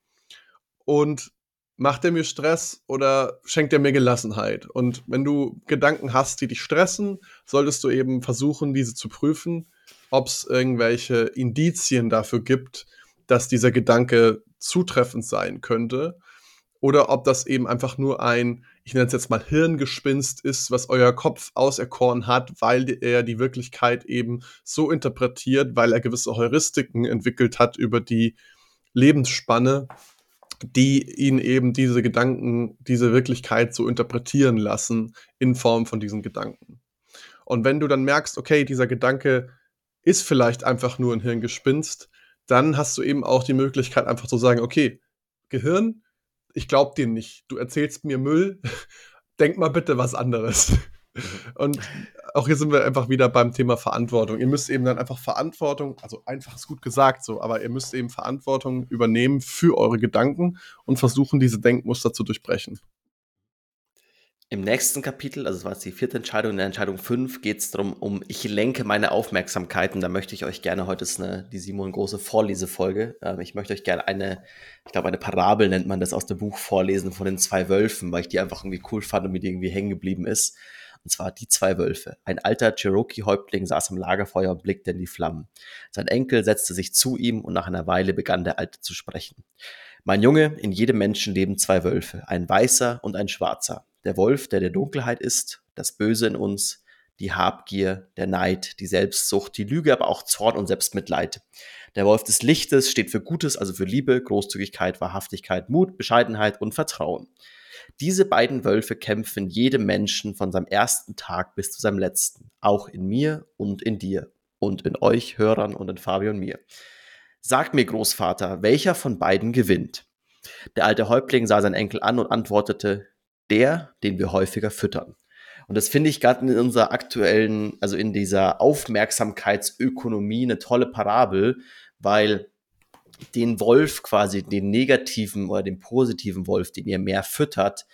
Und macht er mir Stress oder schenkt er mir Gelassenheit? Und wenn du Gedanken hast, die dich stressen, solltest du eben versuchen, diese zu prüfen, ob es irgendwelche Indizien dafür gibt, dass dieser Gedanke zutreffend sein könnte oder ob das eben einfach nur ein, ich nenne es jetzt mal Hirngespinst ist, was euer Kopf auserkoren hat, weil er die Wirklichkeit eben so interpretiert, weil er gewisse Heuristiken entwickelt hat über die Lebensspanne, die ihn eben diese Gedanken, diese Wirklichkeit so interpretieren lassen in Form von diesen Gedanken. Und wenn du dann merkst, okay, dieser Gedanke ist vielleicht einfach nur ein Hirngespinst, dann hast du eben auch die Möglichkeit, einfach zu sagen, okay, Gehirn, ich glaube dir nicht. Du erzählst mir Müll. [LAUGHS] Denk mal bitte was anderes. [LAUGHS] Und auch hier sind wir einfach wieder beim Thema Verantwortung. Ihr müsst eben dann einfach Verantwortung, also einfach ist gut gesagt so, aber ihr müsst eben Verantwortung übernehmen für eure Gedanken und versuchen, diese Denkmuster zu durchbrechen. Im nächsten Kapitel, also das war jetzt die vierte Entscheidung, in der Entscheidung 5 geht es darum, um ich lenke meine Aufmerksamkeit und da möchte ich euch gerne, heute ist eine, die Simon große Vorlesefolge, äh, ich möchte euch gerne eine, ich glaube eine Parabel nennt man das aus dem Buch vorlesen von den zwei Wölfen, weil ich die einfach irgendwie cool fand und mir die irgendwie hängen geblieben ist. Und zwar die zwei Wölfe. Ein alter Cherokee-Häuptling saß am Lagerfeuer und blickte in die Flammen. Sein Enkel setzte sich zu ihm und nach einer Weile begann der Alte zu sprechen. Mein Junge, in jedem Menschen leben zwei Wölfe, ein weißer und ein schwarzer. Der Wolf, der der Dunkelheit ist, das Böse in uns, die Habgier, der Neid, die Selbstsucht, die Lüge, aber auch Zorn und Selbstmitleid. Der Wolf des Lichtes steht für Gutes, also für Liebe, Großzügigkeit, Wahrhaftigkeit, Mut, Bescheidenheit und Vertrauen. Diese beiden Wölfe kämpfen jedem Menschen von seinem ersten Tag bis zu seinem letzten, auch in mir und in dir und in euch Hörern und in Fabio und mir. Sag mir, Großvater, welcher von beiden gewinnt? Der alte Häuptling sah seinen Enkel an und antwortete, der, den wir häufiger füttern. Und das finde ich gerade in unserer aktuellen, also in dieser Aufmerksamkeitsökonomie eine tolle Parabel, weil den Wolf quasi, den negativen oder den positiven Wolf, den ihr mehr füttert,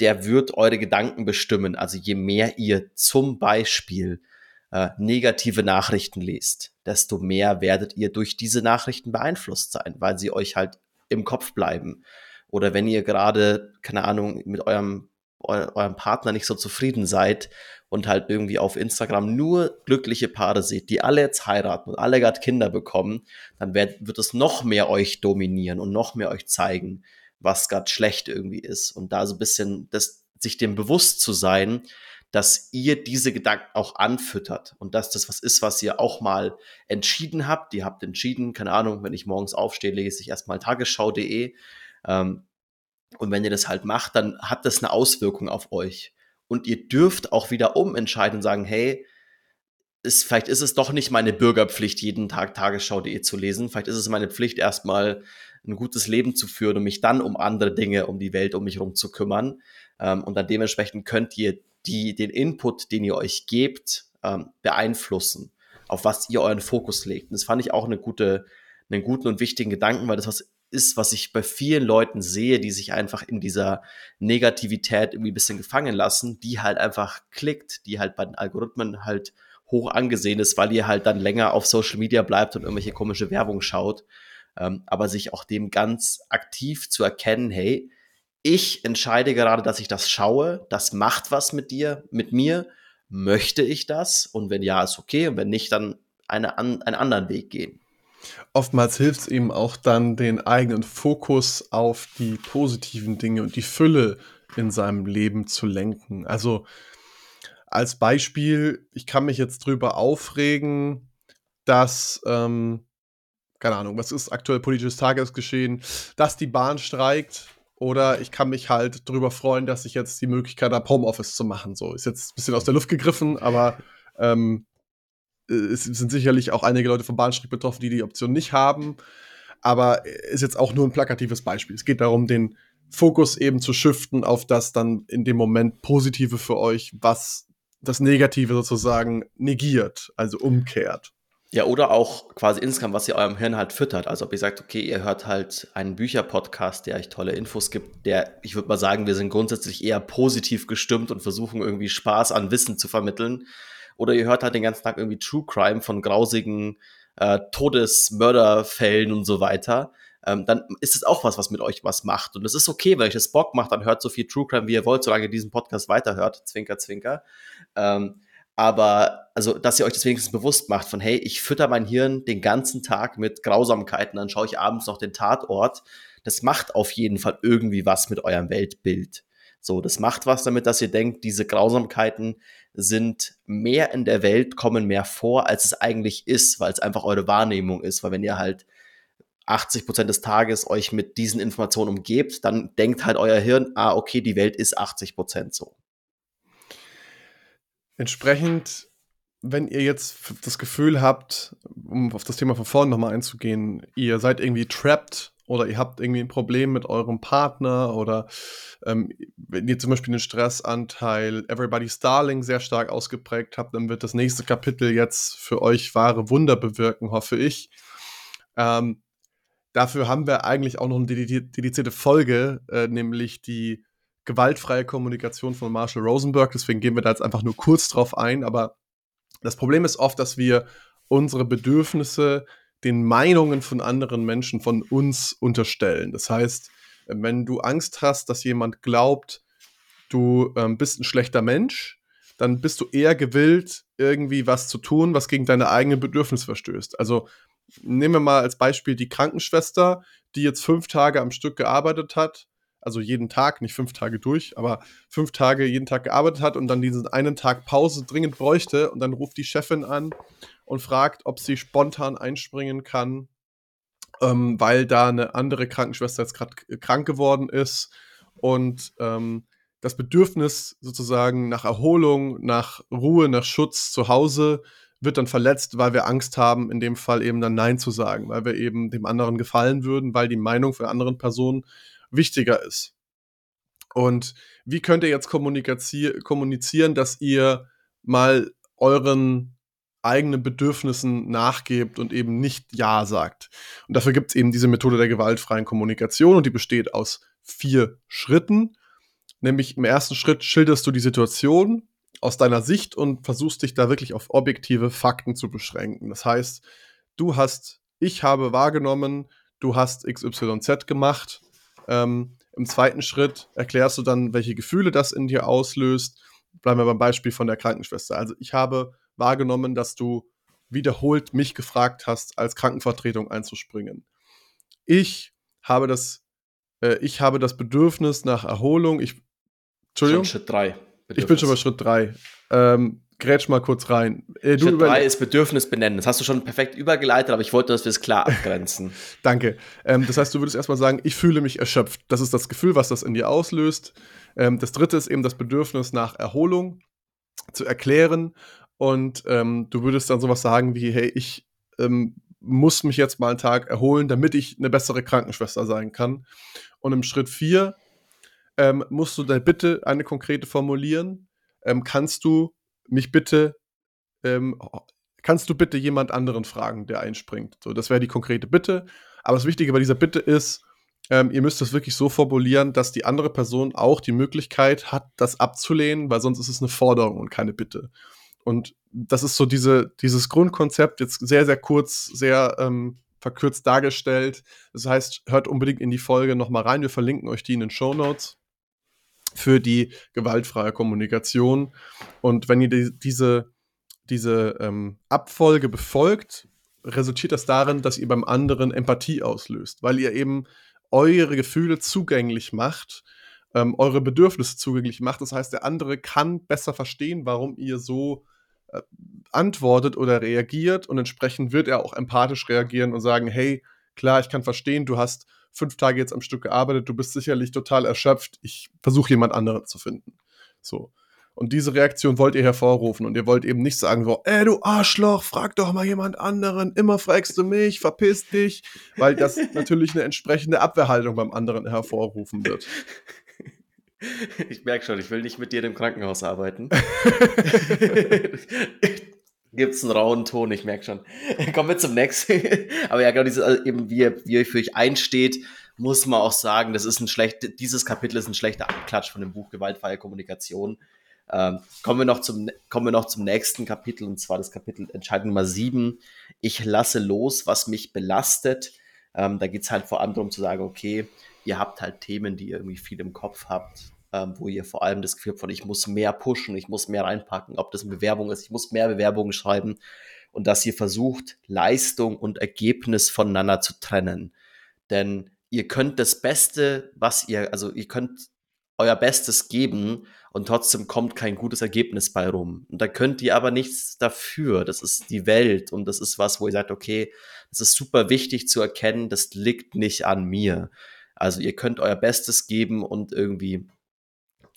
der wird eure Gedanken bestimmen. Also je mehr ihr zum Beispiel äh, negative Nachrichten lest, desto mehr werdet ihr durch diese Nachrichten beeinflusst sein, weil sie euch halt im Kopf bleiben. Oder wenn ihr gerade, keine Ahnung, mit eurem, eu eurem Partner nicht so zufrieden seid und halt irgendwie auf Instagram nur glückliche Paare seht, die alle jetzt heiraten und alle gerade Kinder bekommen, dann wird, wird es noch mehr euch dominieren und noch mehr euch zeigen, was gerade schlecht irgendwie ist. Und da so ein bisschen das, sich dem bewusst zu sein, dass ihr diese Gedanken auch anfüttert und dass das was ist, was ihr auch mal entschieden habt. Ihr habt entschieden, keine Ahnung, wenn ich morgens aufstehe, lese ich erstmal tagesschau.de ähm, und wenn ihr das halt macht, dann hat das eine Auswirkung auf euch. Und ihr dürft auch wieder umentscheiden und sagen, hey, ist, vielleicht ist es doch nicht meine Bürgerpflicht, jeden Tag Tagesschau.de zu lesen. Vielleicht ist es meine Pflicht, erstmal ein gutes Leben zu führen und mich dann um andere Dinge, um die Welt um mich herum zu kümmern. Ähm, und dann dementsprechend könnt ihr die, den Input, den ihr euch gebt, ähm, beeinflussen, auf was ihr euren Fokus legt. Und das fand ich auch eine gute, einen guten und wichtigen Gedanken, weil das was ist, was ich bei vielen Leuten sehe, die sich einfach in dieser Negativität irgendwie ein bisschen gefangen lassen, die halt einfach klickt, die halt bei den Algorithmen halt hoch angesehen ist, weil ihr halt dann länger auf Social Media bleibt und irgendwelche komische Werbung schaut. Ähm, aber sich auch dem ganz aktiv zu erkennen, hey, ich entscheide gerade, dass ich das schaue, das macht was mit dir, mit mir, möchte ich das? Und wenn ja, ist okay. Und wenn nicht, dann eine, einen anderen Weg gehen oftmals hilft es eben auch dann, den eigenen Fokus auf die positiven Dinge und die Fülle in seinem Leben zu lenken. Also als Beispiel, ich kann mich jetzt drüber aufregen, dass, ähm, keine Ahnung, was ist aktuell politisches Tagesgeschehen, dass die Bahn streikt. Oder ich kann mich halt drüber freuen, dass ich jetzt die Möglichkeit habe, Homeoffice zu machen. So ist jetzt ein bisschen aus der Luft gegriffen, aber ähm, es sind sicherlich auch einige Leute vom Bahnstreik betroffen, die die Option nicht haben. Aber ist jetzt auch nur ein plakatives Beispiel. Es geht darum, den Fokus eben zu shiften auf das dann in dem Moment Positive für euch, was das Negative sozusagen negiert, also umkehrt. Ja, oder auch quasi insgesamt, was ihr eurem Hirn halt füttert. Also ob ihr sagt, okay, ihr hört halt einen Bücherpodcast, der euch tolle Infos gibt, der, ich würde mal sagen, wir sind grundsätzlich eher positiv gestimmt und versuchen irgendwie Spaß an Wissen zu vermitteln. Oder ihr hört halt den ganzen Tag irgendwie True Crime von grausigen äh, Todesmörderfällen und so weiter. Ähm, dann ist es auch was, was mit euch was macht. Und es ist okay, wenn euch das Bock macht, dann hört so viel True Crime, wie ihr wollt, solange ihr diesen Podcast weiterhört. Zwinker, zwinker. Ähm, aber also, dass ihr euch das wenigstens bewusst macht von, hey, ich fütter mein Hirn den ganzen Tag mit Grausamkeiten, dann schaue ich abends noch den Tatort. Das macht auf jeden Fall irgendwie was mit eurem Weltbild. So, das macht was damit, dass ihr denkt, diese Grausamkeiten sind mehr in der Welt, kommen mehr vor, als es eigentlich ist, weil es einfach eure Wahrnehmung ist. Weil wenn ihr halt 80 Prozent des Tages euch mit diesen Informationen umgebt, dann denkt halt euer Hirn, ah, okay, die Welt ist 80 Prozent so. Entsprechend, wenn ihr jetzt das Gefühl habt, um auf das Thema von vorne nochmal einzugehen, ihr seid irgendwie trapped oder ihr habt irgendwie ein Problem mit eurem Partner oder ähm, wenn ihr zum Beispiel den Stressanteil Everybody's Darling sehr stark ausgeprägt habt, dann wird das nächste Kapitel jetzt für euch wahre Wunder bewirken, hoffe ich. Ähm, dafür haben wir eigentlich auch noch eine dedizierte Folge, äh, nämlich die gewaltfreie Kommunikation von Marshall Rosenberg. Deswegen gehen wir da jetzt einfach nur kurz drauf ein. Aber das Problem ist oft, dass wir unsere Bedürfnisse den Meinungen von anderen Menschen von uns unterstellen. Das heißt, wenn du Angst hast, dass jemand glaubt, du ähm, bist ein schlechter Mensch, dann bist du eher gewillt, irgendwie was zu tun, was gegen deine eigenen Bedürfnisse verstößt. Also nehmen wir mal als Beispiel die Krankenschwester, die jetzt fünf Tage am Stück gearbeitet hat also jeden Tag, nicht fünf Tage durch, aber fünf Tage jeden Tag gearbeitet hat und dann diesen einen Tag Pause dringend bräuchte und dann ruft die Chefin an und fragt, ob sie spontan einspringen kann, ähm, weil da eine andere Krankenschwester jetzt gerade krank geworden ist und ähm, das Bedürfnis sozusagen nach Erholung, nach Ruhe, nach Schutz zu Hause wird dann verletzt, weil wir Angst haben, in dem Fall eben dann Nein zu sagen, weil wir eben dem anderen gefallen würden, weil die Meinung von anderen Personen wichtiger ist. Und wie könnt ihr jetzt kommunizieren, dass ihr mal euren eigenen Bedürfnissen nachgebt und eben nicht Ja sagt. Und dafür gibt es eben diese Methode der gewaltfreien Kommunikation und die besteht aus vier Schritten. Nämlich im ersten Schritt schilderst du die Situation aus deiner Sicht und versuchst dich da wirklich auf objektive Fakten zu beschränken. Das heißt, du hast, ich habe wahrgenommen, du hast XYZ gemacht ähm, Im zweiten Schritt erklärst du dann, welche Gefühle das in dir auslöst. Bleiben wir beim Beispiel von der Krankenschwester. Also ich habe wahrgenommen, dass du wiederholt mich gefragt hast, als Krankenvertretung einzuspringen. Ich habe das, äh, ich habe das Bedürfnis nach Erholung. Ich, Entschuldigung. Schon Schritt 3. Ich bin schon bei Schritt 3. Ähm, grätsch mal kurz rein. Äh, Schritt 3 ist Bedürfnis benennen. Das hast du schon perfekt übergeleitet, aber ich wollte, dass wir es klar abgrenzen. [LAUGHS] Danke. Ähm, das heißt, du würdest erstmal sagen, ich fühle mich erschöpft. Das ist das Gefühl, was das in dir auslöst. Ähm, das dritte ist eben das Bedürfnis nach Erholung zu erklären. Und ähm, du würdest dann sowas sagen wie, hey, ich ähm, muss mich jetzt mal einen Tag erholen, damit ich eine bessere Krankenschwester sein kann. Und im Schritt 4 ähm, musst du deine Bitte eine konkrete formulieren. Ähm, kannst du mich bitte, ähm, kannst du bitte jemand anderen fragen, der einspringt? So, das wäre die konkrete Bitte. Aber das Wichtige bei dieser Bitte ist, ähm, ihr müsst das wirklich so formulieren, dass die andere Person auch die Möglichkeit hat, das abzulehnen, weil sonst ist es eine Forderung und keine Bitte. Und das ist so diese, dieses Grundkonzept, jetzt sehr, sehr kurz, sehr ähm, verkürzt dargestellt. Das heißt, hört unbedingt in die Folge nochmal rein. Wir verlinken euch die in den Show Notes für die gewaltfreie Kommunikation. Und wenn ihr die, diese, diese ähm, Abfolge befolgt, resultiert das darin, dass ihr beim anderen Empathie auslöst, weil ihr eben eure Gefühle zugänglich macht, ähm, eure Bedürfnisse zugänglich macht. Das heißt, der andere kann besser verstehen, warum ihr so antwortet oder reagiert und entsprechend wird er auch empathisch reagieren und sagen, hey, klar, ich kann verstehen, du hast fünf Tage jetzt am Stück gearbeitet, du bist sicherlich total erschöpft, ich versuche jemand anderen zu finden. So. Und diese Reaktion wollt ihr hervorrufen und ihr wollt eben nicht sagen so, ey du Arschloch, frag doch mal jemand anderen, immer fragst du mich, verpiss dich, weil das [LAUGHS] natürlich eine entsprechende Abwehrhaltung beim anderen hervorrufen wird. Ich merke schon, ich will nicht mit dir im Krankenhaus arbeiten. [LAUGHS] Gibt es einen rauen Ton, ich merke schon. Kommen wir zum nächsten. Aber ja, genau, dieses, also eben wie ihr, wie ihr für euch einsteht, muss man auch sagen, das ist ein schlecht, dieses Kapitel ist ein schlechter Abklatsch von dem Buch Gewaltfreie Kommunikation. Ähm, kommen, wir noch zum, kommen wir noch zum nächsten Kapitel, und zwar das Kapitel Entscheidung Nummer 7. Ich lasse los, was mich belastet. Ähm, da geht es halt vor allem darum zu sagen, okay, ihr habt halt Themen, die ihr irgendwie viel im Kopf habt, ähm, wo ihr vor allem das Gefühl habt von, ich muss mehr pushen, ich muss mehr reinpacken, ob das eine Bewerbung ist, ich muss mehr Bewerbungen schreiben und dass ihr versucht, Leistung und Ergebnis voneinander zu trennen. Denn ihr könnt das Beste, was ihr, also ihr könnt euer Bestes geben und trotzdem kommt kein gutes Ergebnis bei rum. Und da könnt ihr aber nichts dafür. Das ist die Welt und das ist was, wo ihr sagt, okay, das ist super wichtig zu erkennen, das liegt nicht an mir. Also ihr könnt euer Bestes geben und irgendwie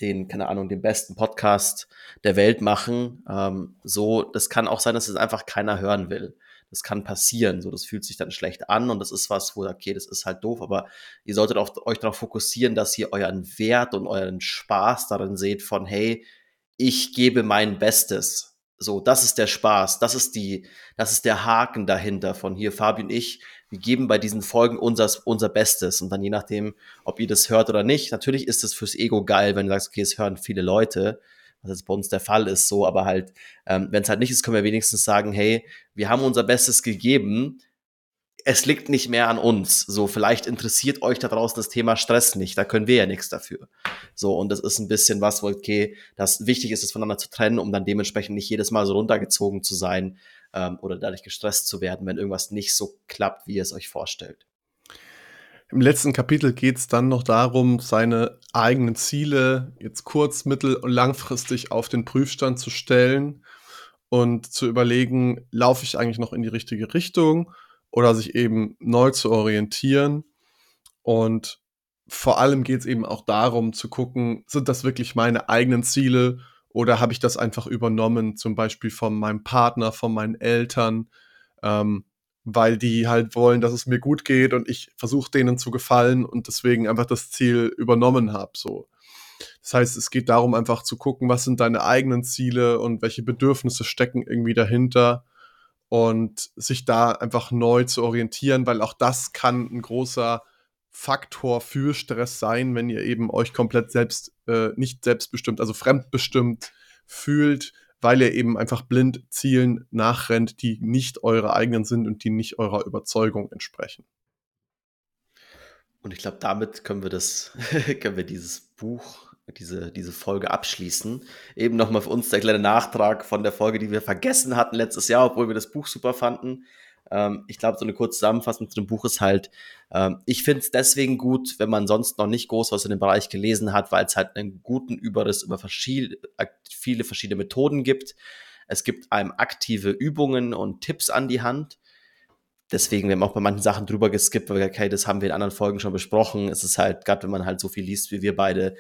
den, keine Ahnung, den besten Podcast der Welt machen. Ähm, so, das kann auch sein, dass es einfach keiner hören will. Das kann passieren. So, das fühlt sich dann schlecht an und das ist was, wo, okay, das ist halt doof, aber ihr solltet auch, euch darauf fokussieren, dass ihr euren Wert und euren Spaß darin seht von, hey, ich gebe mein Bestes. So, das ist der Spaß, das ist die, das ist der Haken dahinter von hier, Fabi und ich, wir geben bei diesen Folgen unser, unser Bestes und dann je nachdem, ob ihr das hört oder nicht, natürlich ist es fürs Ego geil, wenn du sagst, okay, es hören viele Leute, was jetzt bei uns der Fall ist, so, aber halt, ähm, wenn es halt nicht ist, können wir wenigstens sagen, hey, wir haben unser Bestes gegeben, es liegt nicht mehr an uns. So, vielleicht interessiert euch da draußen das Thema Stress nicht. Da können wir ja nichts dafür. So, und das ist ein bisschen was, wo, okay, das wichtig ist, es voneinander zu trennen, um dann dementsprechend nicht jedes Mal so runtergezogen zu sein ähm, oder dadurch gestresst zu werden, wenn irgendwas nicht so klappt, wie ihr es euch vorstellt. Im letzten Kapitel geht es dann noch darum, seine eigenen Ziele jetzt kurz-, mittel- und langfristig auf den Prüfstand zu stellen und zu überlegen, laufe ich eigentlich noch in die richtige Richtung oder sich eben neu zu orientieren. Und vor allem geht es eben auch darum zu gucken, sind das wirklich meine eigenen Ziele oder habe ich das einfach übernommen, zum Beispiel von meinem Partner, von meinen Eltern, ähm, weil die halt wollen, dass es mir gut geht und ich versuche denen zu gefallen und deswegen einfach das Ziel übernommen habe. So. Das heißt, es geht darum, einfach zu gucken, was sind deine eigenen Ziele und welche Bedürfnisse stecken irgendwie dahinter und sich da einfach neu zu orientieren, weil auch das kann ein großer Faktor für Stress sein, wenn ihr eben euch komplett selbst, äh, nicht selbstbestimmt, also fremdbestimmt fühlt, weil ihr eben einfach blind Zielen nachrennt, die nicht eure eigenen sind und die nicht eurer Überzeugung entsprechen. Und ich glaube, damit können wir das, [LAUGHS] können wir dieses Buch diese, diese Folge abschließen. Eben nochmal für uns der kleine Nachtrag von der Folge, die wir vergessen hatten letztes Jahr, obwohl wir das Buch super fanden. Ähm, ich glaube, so eine kurze Zusammenfassung zu dem Buch ist halt, ähm, ich finde es deswegen gut, wenn man sonst noch nicht groß was in dem Bereich gelesen hat, weil es halt einen guten Überriss über verschied viele verschiedene Methoden gibt. Es gibt einem aktive Übungen und Tipps an die Hand. Deswegen, wir haben auch bei manchen Sachen drüber geskippt, weil, okay, das haben wir in anderen Folgen schon besprochen. Es ist halt, gerade wenn man halt so viel liest wie wir beide,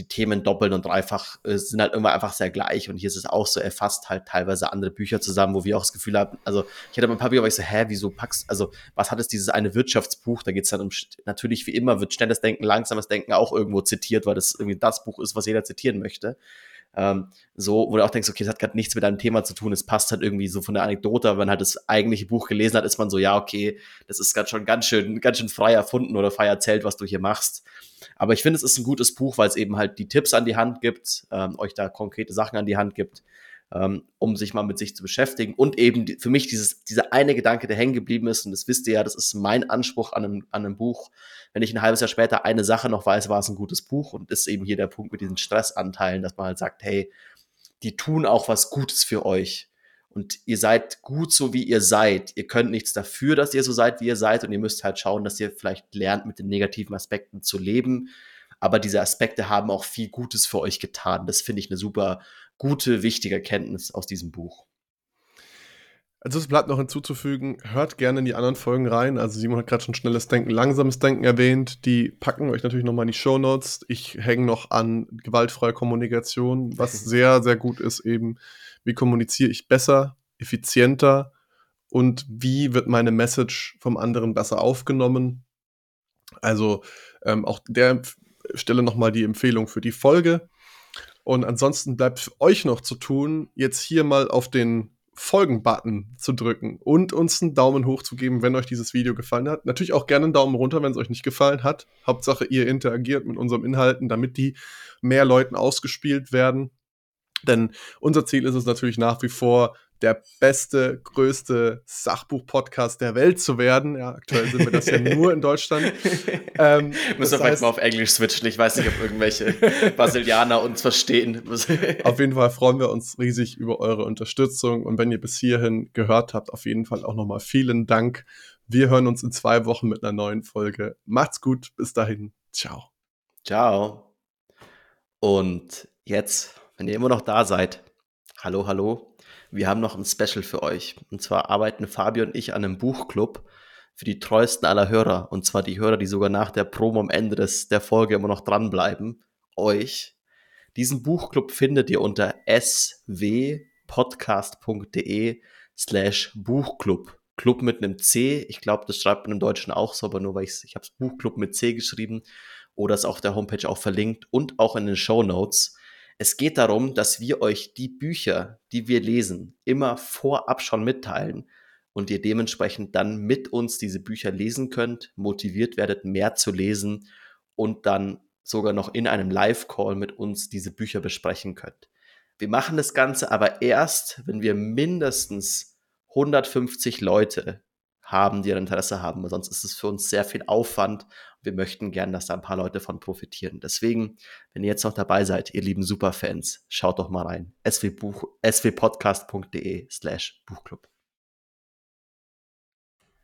die Themen doppelt und dreifach äh, sind halt immer einfach sehr gleich. Und hier ist es auch so, er fasst halt teilweise andere Bücher zusammen, wo wir auch das Gefühl haben, also ich hatte mal ein paar Bücher, wo ich so, hä, wieso packst, also was hat es dieses eine Wirtschaftsbuch? Da geht es dann um, natürlich wie immer wird schnelles Denken, langsames Denken auch irgendwo zitiert, weil das irgendwie das Buch ist, was jeder zitieren möchte. Ähm, so, wo du auch denkst, okay, das hat gerade nichts mit deinem Thema zu tun, es passt halt irgendwie so von der Anekdote, aber wenn man halt das eigentliche Buch gelesen hat, ist man so, ja, okay, das ist gerade schon ganz schön, ganz schön frei erfunden oder frei erzählt, was du hier machst. Aber ich finde, es ist ein gutes Buch, weil es eben halt die Tipps an die Hand gibt, ähm, euch da konkrete Sachen an die Hand gibt, ähm, um sich mal mit sich zu beschäftigen. Und eben die, für mich dieses, dieser eine Gedanke, der hängen geblieben ist, und das wisst ihr ja, das ist mein Anspruch an einem, an einem Buch. Wenn ich ein halbes Jahr später eine Sache noch weiß, war es ein gutes Buch. Und ist eben hier der Punkt mit diesen Stressanteilen, dass man halt sagt, hey, die tun auch was Gutes für euch. Und ihr seid gut so, wie ihr seid. Ihr könnt nichts dafür, dass ihr so seid, wie ihr seid. Und ihr müsst halt schauen, dass ihr vielleicht lernt, mit den negativen Aspekten zu leben. Aber diese Aspekte haben auch viel Gutes für euch getan. Das finde ich eine super gute, wichtige Erkenntnis aus diesem Buch. Also es bleibt noch hinzuzufügen, hört gerne in die anderen Folgen rein. Also Simon hat gerade schon schnelles Denken, langsames Denken erwähnt. Die packen euch natürlich nochmal in die Show Notes. Ich hänge noch an gewaltfreie Kommunikation, was [LAUGHS] sehr, sehr gut ist eben. Wie kommuniziere ich besser, effizienter und wie wird meine Message vom anderen besser aufgenommen? Also ähm, auch der Stelle nochmal die Empfehlung für die Folge. Und ansonsten bleibt für euch noch zu tun, jetzt hier mal auf den Folgen-Button zu drücken und uns einen Daumen hoch zu geben, wenn euch dieses Video gefallen hat. Natürlich auch gerne einen Daumen runter, wenn es euch nicht gefallen hat. Hauptsache, ihr interagiert mit unseren Inhalten, damit die mehr Leuten ausgespielt werden. Denn unser Ziel ist es natürlich nach wie vor, der beste, größte Sachbuch-Podcast der Welt zu werden. Ja, aktuell sind wir das ja nur in Deutschland. [LAUGHS] Ähm, Müssen wir vielleicht mal auf Englisch switchen. Ich weiß nicht, ob irgendwelche [LAUGHS] Brasilianer uns verstehen. auf jeden Fall freuen wir uns riesig über eure Unterstützung. Und wenn ihr bis hierhin gehört habt, auf jeden Fall auch nochmal vielen Dank. Wir hören uns in zwei Wochen mit einer neuen Folge. Macht's gut. Bis dahin. Ciao. Ciao. Und jetzt, wenn ihr immer noch da seid, hallo, hallo wir haben noch ein Special für euch. Und zwar arbeiten Fabio und ich an einem Buchclub für die treuesten aller Hörer. Und zwar die Hörer, die sogar nach der Promo am Ende des, der Folge immer noch dranbleiben. Euch. Diesen Buchclub findet ihr unter swpodcast.de slash Buchclub. Club mit einem C. Ich glaube, das schreibt man im Deutschen auch so, aber nur weil ich, es Buchclub mit C geschrieben oder ist auf der Homepage auch verlinkt und auch in den Show Notes. Es geht darum, dass wir euch die Bücher, die wir lesen, immer vorab schon mitteilen und ihr dementsprechend dann mit uns diese Bücher lesen könnt, motiviert werdet, mehr zu lesen und dann sogar noch in einem Live-Call mit uns diese Bücher besprechen könnt. Wir machen das Ganze aber erst, wenn wir mindestens 150 Leute haben, die ein Interesse haben, weil sonst ist es für uns sehr viel Aufwand. Wir möchten gern, dass da ein paar Leute von profitieren. Deswegen, wenn ihr jetzt noch dabei seid, ihr lieben Superfans, schaut doch mal rein. swpodcast.de slash Buchclub.